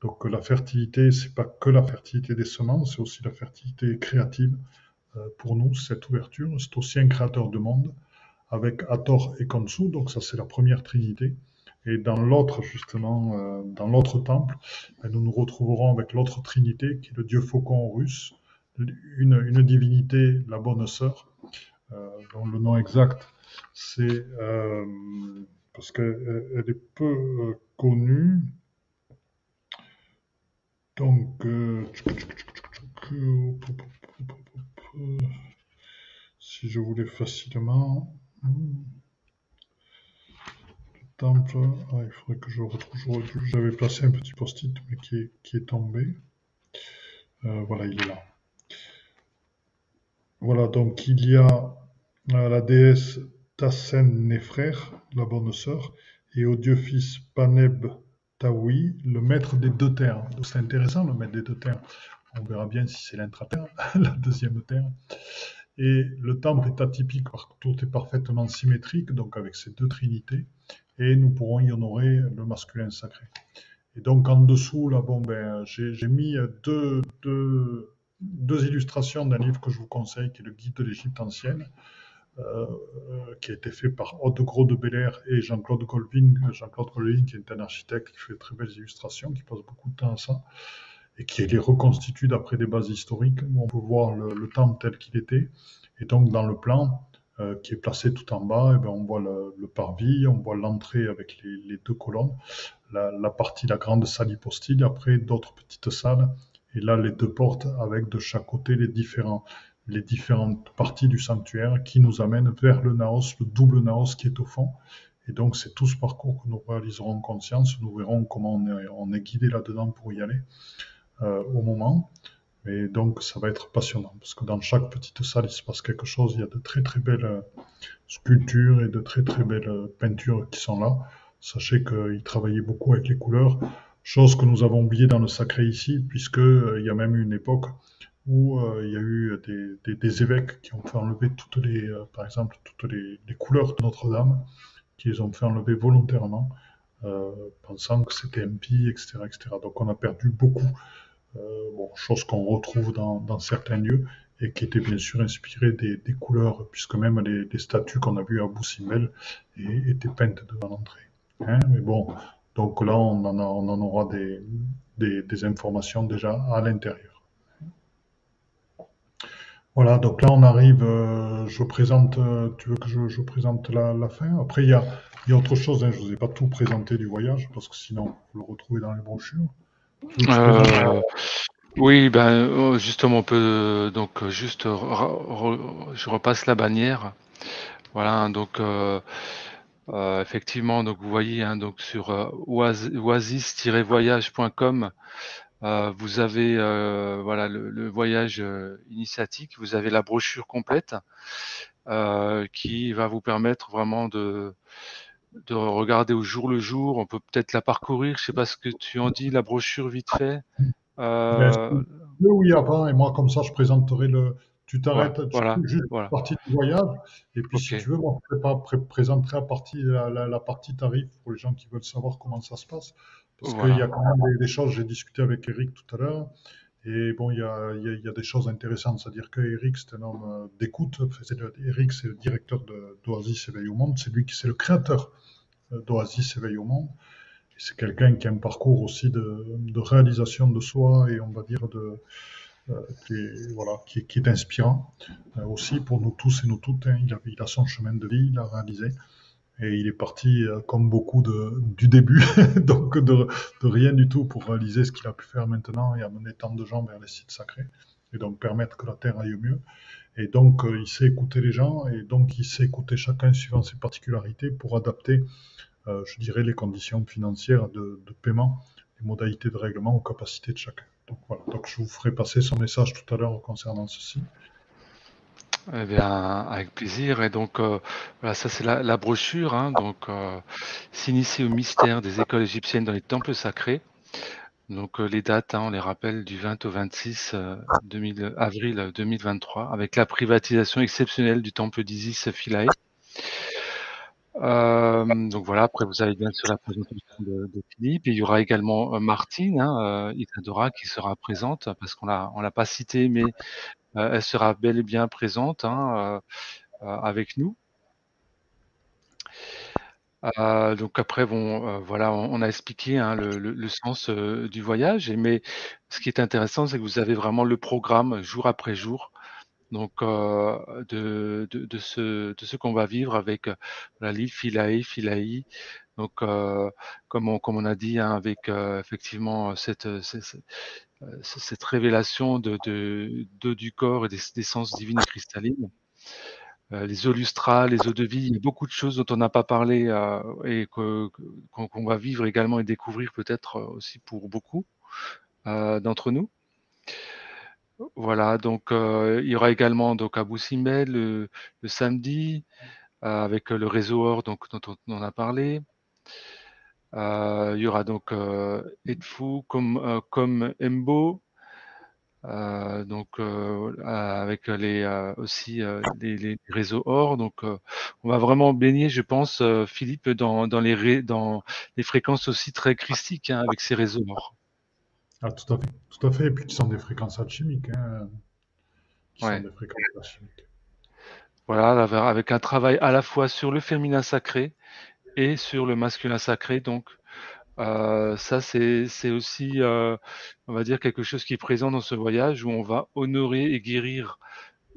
[SPEAKER 1] Donc la fertilité, c'est pas que la fertilité des semences, c'est aussi la fertilité créative. Euh, pour nous, cette ouverture, c'est aussi un créateur de monde avec Hathor et Khonsu, donc ça c'est la première trinité. Et dans l'autre, justement, euh, dans l'autre temple, ben, nous nous retrouverons avec l'autre trinité, qui est le dieu faucon russe, une, divinité, la bonne sœur, euh, dont le nom exact, c'est euh, parce qu'elle est peu connue. Donc, si je voulais facilement. Il faudrait que je retrouve. J'avais placé un petit post-it, mais qui est, qui est tombé. Euh, voilà, il est là. Voilà, donc il y a euh, la déesse Tassen Nefrer, la bonne sœur, et au dieu fils Paneb Taoui, le maître des deux terres. Donc c'est intéressant, le maître des deux terres. On verra bien si c'est l'intra-terre, la deuxième terre. Et le temple est atypique, tout est parfaitement symétrique, donc avec ces deux trinités et nous pourrons y honorer le masculin sacré. Et donc en dessous, là, bon, ben, j'ai mis deux, deux, deux illustrations d'un livre que je vous conseille, qui est le Guide de l'Égypte ancienne, euh, qui a été fait par Aude Gros de Belair et Jean-Claude Colvin. Jean-Claude Colvin, qui est un architecte qui fait de très belles illustrations, qui passe beaucoup de temps à ça, et qui les reconstitue d'après des bases historiques, où on peut voir le, le temple tel qu'il était. Et donc dans le plan, euh, qui est placé tout en bas, et ben, on voit le, parvis, on voit l'entrée avec les, deux colonnes, la, partie, la grande salle hypostyle, après d'autres petites salles, et là les deux portes avec de chaque côté les, différents, les différentes parties du sanctuaire qui nous amènent vers le naos, le double naos qui est au fond. Et donc c'est tout ce parcours que nous réaliserons en conscience, nous verrons comment on est, on est guidé là-dedans pour y aller euh, au moment. Et donc, ça va être passionnant parce que dans chaque petite salle, il se passe quelque chose. Il y a de très très belles euh, sculptures et de très très belles euh, peintures qui sont là. Sachez qu'il travaillait beaucoup avec les couleurs, chose que nous avons oublié dans le sacré ici, puisque euh, il y a même eu une époque où il y a eu des, évêques qui ont fait enlever toutes les, par exemple, toutes les, les couleurs de Notre-Dame, qui les ont fait enlever volontairement, pensant que c'était impie, etc., etc. Donc on a perdu beaucoup euh, bon, chose qu'on retrouve dans, certains lieux et qui était bien sûr inspiré des, couleurs, puisque même les, statues qu'on a vues à Boussimbel étaient peintes devant l'entrée. Hein mais bon, Donc là, on en, aura des, informations déjà à l'intérieur. Voilà, donc là on arrive, euh, je présente, euh, tu veux que je, présente la, fin? Après il y a, il y a autre chose, hein, je ne vous ai pas tout présenté du voyage, parce que sinon vous le retrouvez dans les brochures.
[SPEAKER 2] Euh, oui, ben oh, justement on peut donc juste je repasse la bannière. Voilà, donc euh, effectivement, donc vous voyez, hein, donc sur euh, oasis-voyage.com, euh, vous avez euh, voilà le, voyage euh, initiatique, vous avez la brochure complète qui va vous permettre vraiment de de regarder au jour le jour. On peut peut-être la parcourir. Je sais pas ce que tu en dis, la brochure vite fait.
[SPEAKER 1] Euh... Oui, avant, et moi comme ça, je présenterai le, tu t'arrêtes
[SPEAKER 2] voilà,
[SPEAKER 1] juste
[SPEAKER 2] voilà.
[SPEAKER 1] la partie du voyage. Et puis, okay. si tu veux, moi, je pré présenterai la partie, la, la, la, partie tarif pour les gens qui veulent savoir comment ça se passe. Parce voilà. qu'il y a quand même des, des choses, j'ai discuté avec Eric tout à l'heure. Et bon, il y a, des choses intéressantes. C'est-à-dire que Eric, c'est un homme euh, d'écoute. Eric, c'est le directeur d'Oasis Éveil au Monde. C'est lui qui, c'est le créateur euh, d'Oasis Éveil au Monde. C'est quelqu'un qui a un parcours aussi de, réalisation de soi et on va dire de, euh, qui, est, voilà, qui, est inspirant aussi pour nous tous et nous toutes. Hein. Il, a, il a son chemin de vie, il a réalisé. Et il est parti, euh, comme beaucoup, du début, donc de, de, rien du tout pour réaliser ce qu'il a pu faire maintenant et amener tant de gens vers les sites sacrés et donc permettre que la Terre aille mieux. Et donc, euh, il sait écouter les gens et donc il sait écouter chacun suivant ses particularités pour adapter, euh, je dirais, les conditions financières de, de paiement, les modalités de règlement aux capacités de chacun. Donc voilà, donc je vous ferai passer son message tout à l'heure concernant ceci.
[SPEAKER 2] Eh bien, avec plaisir. Et donc, euh, voilà, ça c'est la, brochure. Hein, donc, euh, s'initier au mystère des écoles égyptiennes dans les temples sacrés. Donc, euh, les dates, hein, on les rappelle du 20 au 26 2000, avril 2023, avec la privatisation exceptionnelle du temple d'Isis Philae. Donc voilà, après vous avez bien sûr la présentation de, Philippe. Et il y aura également Martine hein, Isadora qui sera présente parce qu'on l'a l'a pas citée, mais elle sera bel et bien présente hein, euh, avec nous. Euh, donc après, on, a expliqué hein, le, sens du voyage. Mais ce qui est intéressant, c'est que vous avez vraiment le programme jour après jour donc euh, de, ce, qu'on va vivre avec euh, l'île Philae, Philae. Donc, euh, comme, on, comme on a dit, hein, avec euh, effectivement cette, cette, cette, révélation de, de, du corps et des, des sens divines et cristallines. les eaux lustrales, les eaux de vie, il y a beaucoup de choses dont on n'a pas parlé et qu'on qu va vivre également et découvrir peut-être aussi pour beaucoup d'entre nous. Voilà, donc euh, il y aura également donc à Boussimel le, le samedi euh, avec le réseau OR donc, dont on, on a parlé. Euh, il y aura donc euh, Edfu comme, euh, comme Embo, euh, donc euh, avec les aussi les, les, réseaux OR. Donc on va vraiment baigner, je pense, Philippe, dans, dans, les, dans les fréquences aussi très christiques hein, avec ces réseaux OR.
[SPEAKER 1] Ah, tout à fait, tout à fait. Et puis qui sont des fréquences alchimiques. Hein, qui
[SPEAKER 2] ouais.
[SPEAKER 1] sont des fréquences alchimiques.
[SPEAKER 2] Voilà, avec un travail à la fois sur le féminin sacré et sur le masculin sacré. Donc, euh, ça, c'est aussi, euh, on va dire, quelque chose qui est présent dans ce voyage où on va honorer et guérir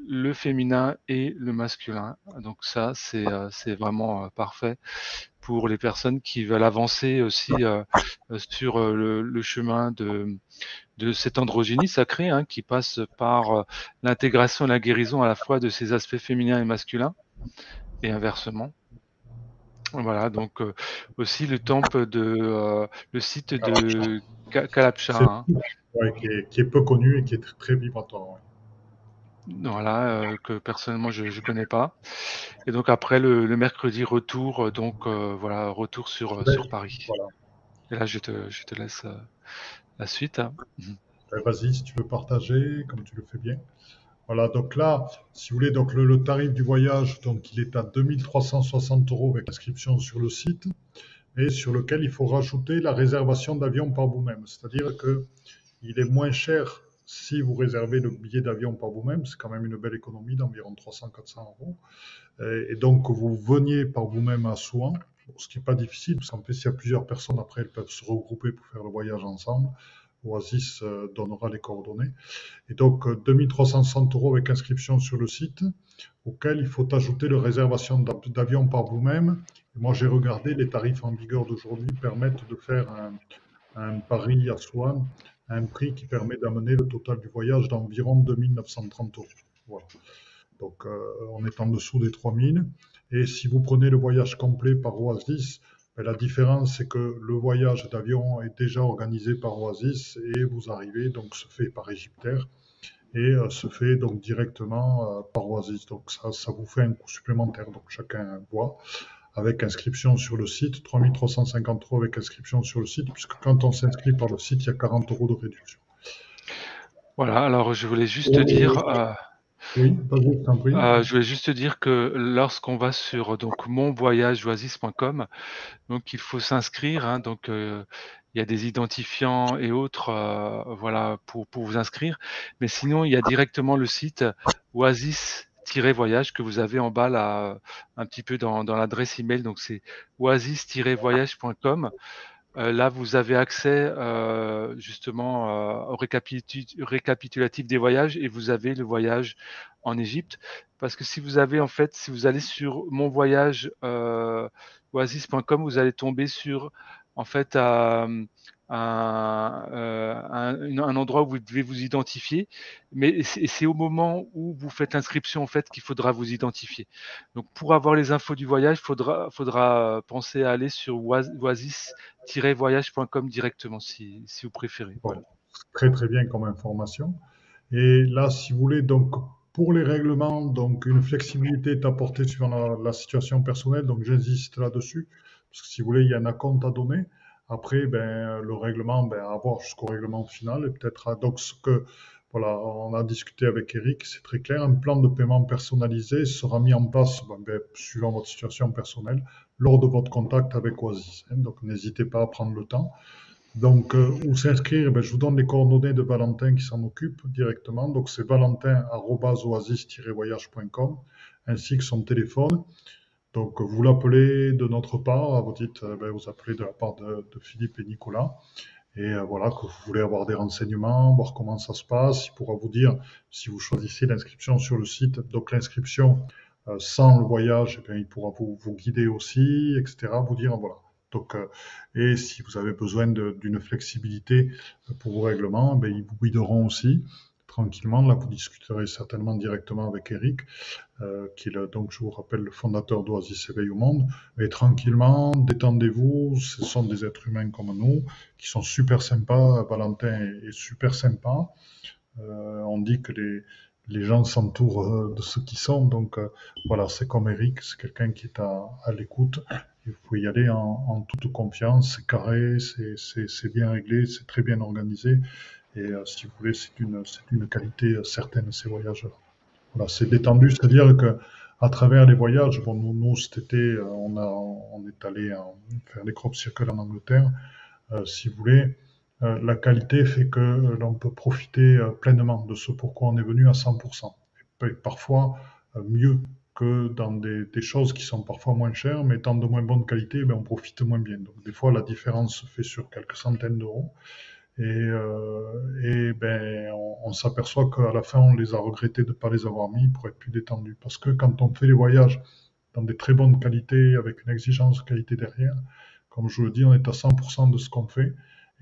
[SPEAKER 2] le féminin et le masculin. Donc ça, c'est euh, vraiment euh, parfait pour les personnes qui veulent avancer aussi euh, sur euh, le, le, chemin de, de cette androgynie sacrée hein, qui passe par l'intégration et la guérison à la fois de ces aspects féminins et masculins et inversement. Voilà, donc euh, aussi le temple de euh, le site de Kalapcha. Hein.
[SPEAKER 1] Ouais, qui, est, qui, est, peu connu et qui est très. Ouais
[SPEAKER 2] voilà euh, que personnellement je ne connais pas et donc après le, le mercredi retour donc voilà retour sur ouais, sur Paris voilà. et là je te je te laisse la suite hein.
[SPEAKER 1] ouais, vas-y si tu veux partager comme tu le fais bien voilà donc là si vous voulez donc le, tarif du voyage donc il est à 2360 euros avec inscription sur le site et sur lequel il faut rajouter la réservation d'avion par vous-même c'est à dire que il est moins cher si vous réservez le billet d'avion par vous-même, c'est quand même une belle économie d'environ 300-400 euros. Et donc, vous veniez par vous-même à Souan, ce qui n'est pas difficile, parce qu'en plus, s'il y a plusieurs personnes, après, elles peuvent se regrouper pour faire le voyage ensemble. Oasis euh, donnera les coordonnées. Et donc, 2360 euros avec inscription sur le site, auquel il faut ajouter la réservation d'avion par vous-même. Moi, j'ai regardé, les tarifs en vigueur d'aujourd'hui permettent de faire un, Paris à à un prix qui permet d'amener le total du voyage d'environ 2930 euros. Voilà. Donc, euh, on est en dessous des 3000. Et si vous prenez le voyage complet par Oasis, la différence, c'est que le voyage d'avion est déjà organisé par Oasis et vous arrivez, donc se fait par Egyptair et euh, se fait donc directement euh, par Oasis. Donc ça, ça vous fait un coût supplémentaire. Donc chacun voit avec inscription sur le site, 3350 euros avec inscription sur le site, puisque quand on s'inscrit par le site, il y a 40 euros de réduction.
[SPEAKER 2] Voilà, alors je voulais juste dire...
[SPEAKER 1] Euh,
[SPEAKER 2] euh, je voulais juste dire que lorsqu'on va sur donc monvoyageoasis.com, donc il faut s'inscrire. Hein, donc euh, il y a des identifiants et autres, voilà, pour, vous inscrire. Mais sinon, il y a directement le site oasis voyage que vous avez en bas là, un petit peu dans, dans l'adresse email. Donc c'est oasis-voyage.com. Euh, là, vous avez accès euh, justement euh, au récapitulatif des voyages et vous avez le voyage en Égypte. Parce que si vous avez en fait, si vous allez sur mon voyage oasis.com, vous allez tomber sur en fait euh, un, endroit où vous devez vous identifier, mais c'est au moment où vous faites l'inscription en fait qu'il faudra vous identifier. Donc pour avoir les infos du voyage, faudra faudra penser à aller sur oasis-voyage.com directement si, si, vous préférez.
[SPEAKER 1] Très très bien comme information. Et là, si vous voulez donc pour les règlements, donc une flexibilité est apportée suivant la, la situation personnelle, donc j'insiste là-dessus, parce que si vous voulez, il y a un compte à donner. Après, ben, le règlement, ben, à voir jusqu'au règlement final. Et peut-être, donc, ce que, voilà, on a discuté avec Eric, c'est très clair. Un plan de paiement personnalisé sera mis en place, ben, ben suivant votre situation personnelle, lors de votre contact avec Oasis. Hein. donc, n'hésitez pas à prendre le temps. Donc, euh, où s'inscrire ben, Je vous donne les coordonnées de Valentin qui s'en occupe directement. Donc, c'est valentin-oasis-voyage.com ainsi que son téléphone. Donc vous l'appelez de notre part, vous dites, euh, ben, vous appelez de la part de, Philippe et Nicolas, et euh, voilà que vous voulez avoir des renseignements, voir comment ça se passe. Il pourra vous dire si vous choisissez l'inscription sur le site. Donc l'inscription euh, sans le voyage, eh il pourra vous, vous, guider aussi, etc. Vous dire voilà. Donc et si vous avez besoin d'une flexibilité pour vos règlements, ben, ils vous guideront aussi tranquillement. Là, vous discuterez certainement directement avec Eric, euh, qui est, donc, je vous rappelle, le fondateur d'Oasis Éveil au Monde. Et tranquillement, détendez-vous, ce sont des êtres humains comme nous, qui sont super sympas. Valentin est, super sympa. Euh, on dit que les, les gens s'entourent euh, de ceux qui sont. Donc voilà, c'est comme Eric, c'est quelqu'un qui est à, à l'écoute. Il faut y aller en, en toute confiance, c'est carré, c'est bien réglé, c'est très bien organisé. Et euh, si vous voulez, c'est d'une qualité euh, certaine ces voyages-là. Voilà, c'est détendu, c'est-à-dire que à travers les voyages, bon, nous, nous cet été, euh, on, a, on est allé faire des crop circles en Angleterre. si vous voulez, la qualité fait que l'on peut profiter pleinement de ce pourquoi on est venu à 100%. Et parfois mieux que dans des, des, choses qui sont parfois moins chères, mais étant de moins bonne qualité, ben, on profite moins bien. Donc des fois, la différence se fait sur quelques centaines d'euros. Et, euh, et ben, on, s'aperçoit qu'à la fin, on les a regrettés de ne pas les avoir mis pour être plus détendus. Parce que quand on fait les voyages dans des très bonnes qualités, avec une exigence qualité derrière, comme je vous le dis, on est à 100% de ce qu'on fait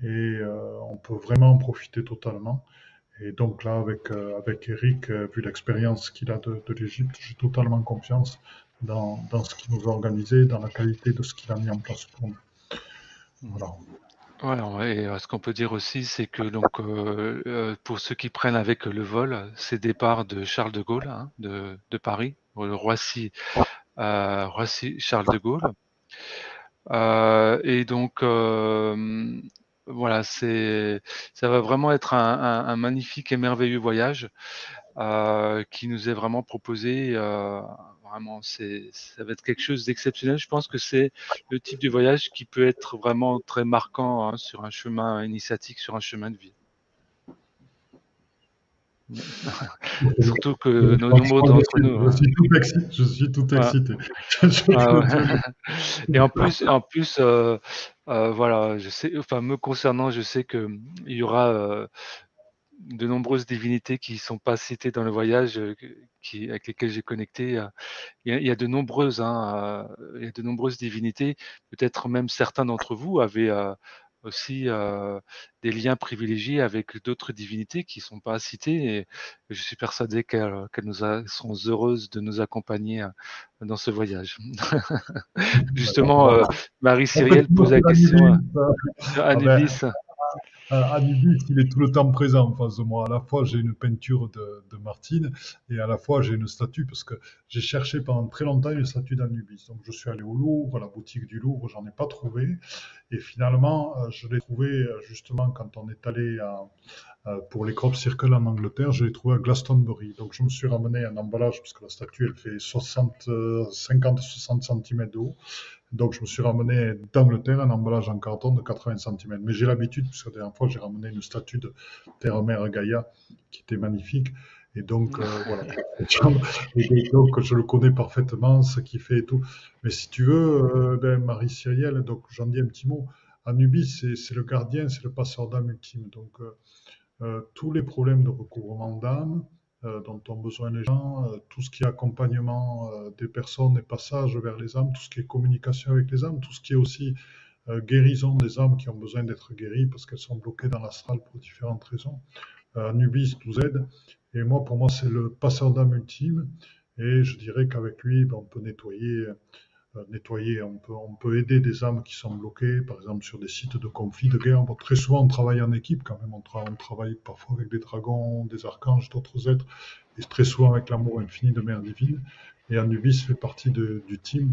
[SPEAKER 1] et euh, on peut vraiment en profiter totalement. Et donc là, avec, euh, avec Eric, vu l'expérience qu'il a de, de l'Égypte, j'ai totalement confiance dans, dans ce qu'il nous a organisé, dans la qualité de ce qu'il a mis en place pour nous.
[SPEAKER 2] Voilà. Ouais, et ce qu'on peut dire aussi, c'est que donc euh, euh, pour ceux qui prennent avec le vol, c'est départ de Charles de Gaulle, hein, de, de Paris, le Roissy, euh, Roissy Charles de Gaulle. Euh, et donc euh, voilà, c'est ça va vraiment être un, un, un magnifique et merveilleux voyage euh, qui nous est vraiment proposé Vraiment, c'est, ça va être quelque chose d'exceptionnel. Je pense que c'est le type de voyage qui peut être vraiment très marquant hein, sur un chemin initiatique, sur un chemin de vie. Surtout que nos nombreux d'entre nous.
[SPEAKER 1] Je suis tout excité. Je suis tout excité.
[SPEAKER 2] Ah Et en plus, en plus, euh, euh, voilà, je sais, enfin me concernant, je sais que il y aura euh, de nombreuses divinités qui ne sont pas citées dans le voyage, qui, avec lesquelles j'ai connecté. Il y, a, de nombreuses, hein, il y a de nombreuses divinités. Peut-être même certains d'entre vous avaient aussi euh, des liens privilégiés avec d'autres divinités qui ne sont pas citées. Et je suis persuadé qu'elles nous seront heureuses de nous accompagner euh, dans ce voyage. Justement, euh, Marie Cyrielle pose la question à Anubis.
[SPEAKER 1] Euh, Anubis, il est tout le temps présent en face de moi. À la fois, j'ai une peinture de, Martine et à la fois, j'ai une statue parce que j'ai cherché pendant très longtemps une statue d'Anubis. Donc, je suis allé au Louvre, à la boutique du Louvre, j'en ai pas trouvé. Et finalement, euh, je l'ai trouvé euh, justement quand on est allé à, pour les crop circles en Angleterre, je l'ai trouvé à Glastonbury. Donc, je me suis ramené un emballage parce que la statue, elle fait 60, 50-60 cm de haut. Donc, je me suis ramené d'Angleterre un emballage en carton de 80 cm. Mais j'ai l'habitude, puisque la dernière fois, j'ai ramené une statue de Terre-Mère Gaïa qui était magnifique. Et donc, euh, voilà. Et donc, je le connais parfaitement, ce qu'il fait et tout. Mais si tu veux, euh, ben, Marie Cyrielle, donc j'en dis un petit mot. Anubis, c'est le gardien, c'est le passeur d'âme ultime. Donc, euh, tous les problèmes de recouvrement d'âme, dont ont besoin les gens, euh, tout ce qui est accompagnement euh, des personnes et passage vers les âmes, tout ce qui est communication avec les âmes, tout ce qui est aussi guérison des âmes qui ont besoin d'être guéries parce qu'elles sont bloquées dans l'astral pour différentes raisons. Nubis nous aide. Et moi, pour moi, c'est le passeur d'âme ultime. Et je dirais qu'avec lui, ben, on peut nettoyer euh, nettoyer, on peut, on peut aider des âmes qui sont bloquées, par exemple sur des sites de conflit, de guerre. très souvent, on travaille en équipe quand même, on, on travaille parfois avec des dragons, des archanges, d'autres êtres, et très souvent avec l'amour infini de Mère Divine. Et Anubis fait partie de, du team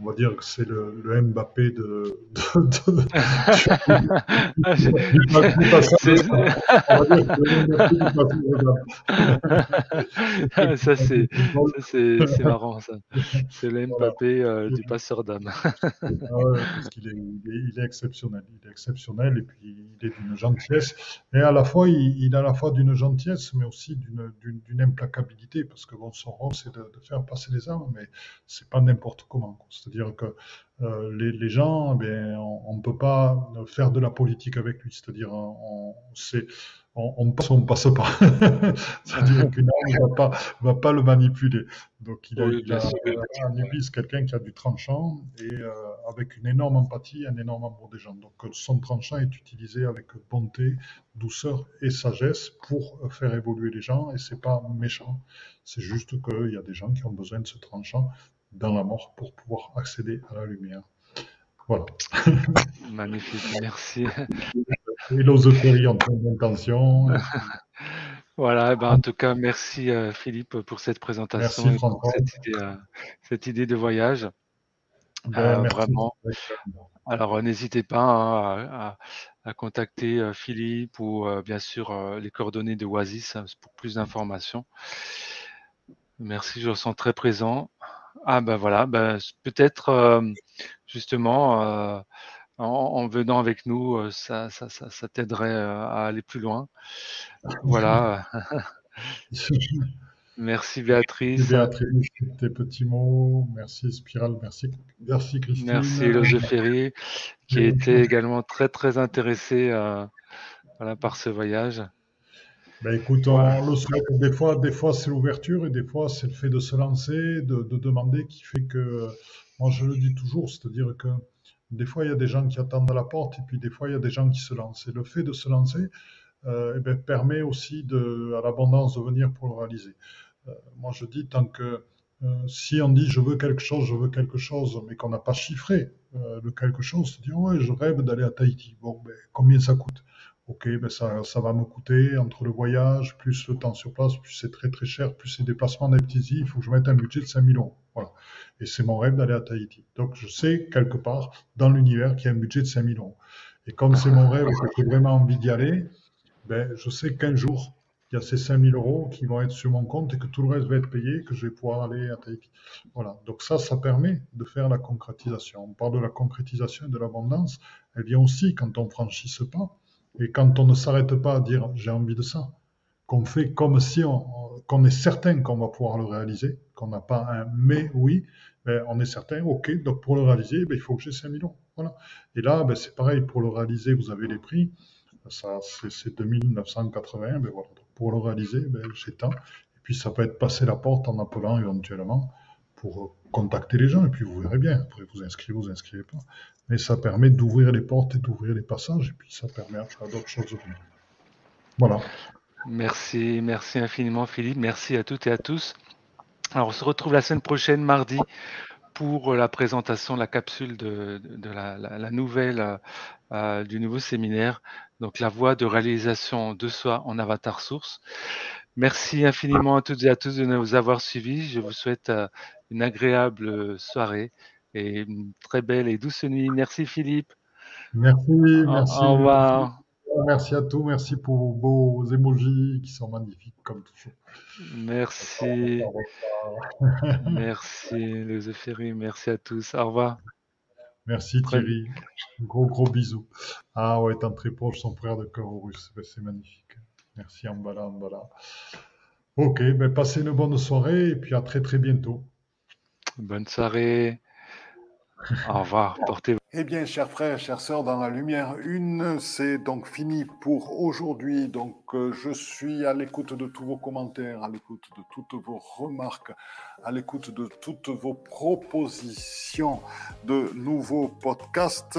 [SPEAKER 1] on va dire que c'est le, le, Mbappé de. de, de,
[SPEAKER 2] ça, c'est marrant, ça. C'est le Mbappé euh, du passeur d'âme.
[SPEAKER 1] ah ouais, qu'il est, il est, exceptionnel. Il est exceptionnel et puis il est d'une gentillesse. Et à la fois, il, il est à la fois d'une gentillesse, mais aussi d'une implacabilité, parce que bon, son rôle, c'est de, faire passer les âmes, mais c'est pas n'importe comment. C'est-à-dire que euh, les, les, gens, eh on ne peut pas faire de la politique avec lui. C'est-à-dire, on, on, on, passe, on passe pas. C'est-à-dire qu'une arme ne va pas, va pas le manipuler. Donc, il a, il a, Anubis, quelqu'un qui a du tranchant et euh, avec une énorme empathie, un énorme amour des gens. Donc, son tranchant est utilisé avec bonté, douceur et sagesse pour faire évoluer les gens et c'est pas méchant. C'est juste qu'il y a des gens qui ont besoin de ce tranchant dans la mort pour pouvoir accéder à la lumière. Voilà.
[SPEAKER 2] Magnifique, merci.
[SPEAKER 1] Philosophie en d'intention.
[SPEAKER 2] Voilà, eh ben en tout cas, merci euh, Philippe pour cette présentation et pour cette idée, euh, cette idée, de voyage. Ben, euh, vraiment. Alors, n'hésitez pas hein, à, à, contacter Philippe ou bien sûr les coordonnées de Oasis hein, pour plus d'informations. Merci, je sens très présent. Ah ben voilà, ben, peut-être euh, justement euh, en, venant avec nous, euh, ça, ça, ça, ça t'aiderait à aller plus loin. Voilà. merci Béatrice.
[SPEAKER 1] Béatrice, tes petits mots. Merci Spiral, merci, merci Christine.
[SPEAKER 2] Merci Eloge Ferry, qui était également très très intéressé voilà, par ce voyage.
[SPEAKER 1] Ben écoute, on le souhaite. Des fois, des fois c'est l'ouverture et des fois c'est le fait de se lancer, de, de, demander qui fait que. Moi, je le dis toujours, c'est-à-dire que des fois il y a des gens qui attendent à la porte et puis des fois il y a des gens qui se lancent. Et le fait de se lancer euh, eh ben, permet aussi de, à l'abondance de venir pour le réaliser. Euh, moi, je dis tant que euh, si on dit je veux quelque chose, je veux quelque chose, mais qu'on n'a pas chiffré le quelque chose, se dire ouais, je rêve d'aller à Tahiti. Bon, ben, combien ça coûte? Ok, ben ça, ça, va me coûter entre le voyage, plus le temps sur place, plus c'est très très cher, plus c'est déplacements d'Eptizy, il faut que je mette un budget de 5000 euros. Voilà. Et c'est mon rêve d'aller à Tahiti. Donc je sais quelque part dans l'univers qu'il y a un budget de 5000 euros. Et comme c'est mon rêve et que j'ai vraiment envie d'y aller, ben, je sais qu'un jour, il y a ces 5000 euros qui vont être sur mon compte et que tout le reste va être payé, que je vais pouvoir aller à Tahiti. Voilà. Donc ça, ça permet de faire la concrétisation. On parle de la concrétisation et de l'abondance. Elle vient aussi quand on franchit ce pas et quand on ne s'arrête pas à dire j'ai envie de ça, qu'on fait comme si on, qu'on est certain qu'on va pouvoir le réaliser, qu'on n'a pas un mais oui, mais on est certain, ok, donc pour le réaliser, ben, il faut que j'ai 5 millions. Voilà. Et là, ben, c'est pareil, pour le réaliser, vous avez les prix, ça, c'est 2981, ben voilà. pour le réaliser, ben, j'ai tant. Et puis ça peut être passer la porte en appelant éventuellement pour contacter les gens, et puis vous verrez bien, après vous inscrivez, vous inscrivez pas. Mais ça permet d'ouvrir les portes et d'ouvrir les passages, et puis ça permet à d'autres choses. Voilà.
[SPEAKER 2] Merci, merci infiniment Philippe, merci à toutes et à tous. Alors on se retrouve la semaine prochaine, mardi, pour la présentation de la capsule de, la, nouvelle euh, du nouveau séminaire, donc la voie de réalisation de soi en avatar source. Merci infiniment à toutes et à tous de nous avoir suivis. Je vous souhaite euh, une agréable soirée et une très belle et douce nuit. Merci Philippe.
[SPEAKER 1] Merci, merci.
[SPEAKER 2] Au revoir.
[SPEAKER 1] Merci à tous, merci pour vos beaux emojis qui sont magnifiques comme toujours.
[SPEAKER 2] Merci. merci les merci à tous. Au revoir.
[SPEAKER 1] Merci Thierry. Gros gros bisous. Ah ouais, tant très proche son frère de cœur russe, ben, c'est magnifique. Merci Ambala Ambala. Ok, ben passez une bonne soirée et puis à très très bientôt.
[SPEAKER 2] Bonne soirée. Au revoir, portez-vous.
[SPEAKER 1] Eh bien, chers frères, chères sœurs, dans la lumière une, c'est donc fini pour aujourd'hui. Donc, euh, je suis à l'écoute de tous vos commentaires, à l'écoute de toutes vos remarques, à l'écoute de toutes vos propositions de nouveaux podcasts.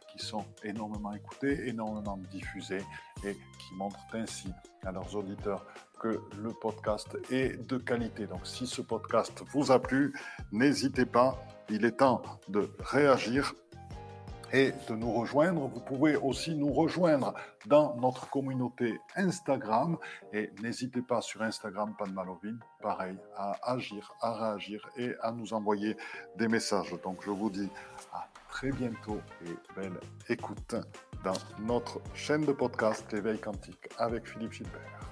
[SPEAKER 1] qui sont énormément écoutées, énormément diffusées et qui montrent ainsi à leurs auditeurs que le podcast est de qualité. Donc si ce podcast vous a plu, n'hésitez pas, il est temps de réagir et de nous rejoindre. Vous pouvez aussi nous rejoindre dans notre communauté Instagram et n'hésitez pas sur Instagram, pas de malovine, pareil, à agir, à réagir et à nous envoyer des messages. Donc je vous dis à très bientôt et belle écoute dans notre chaîne de podcast L'éveil quantique avec Philippe Gilbert.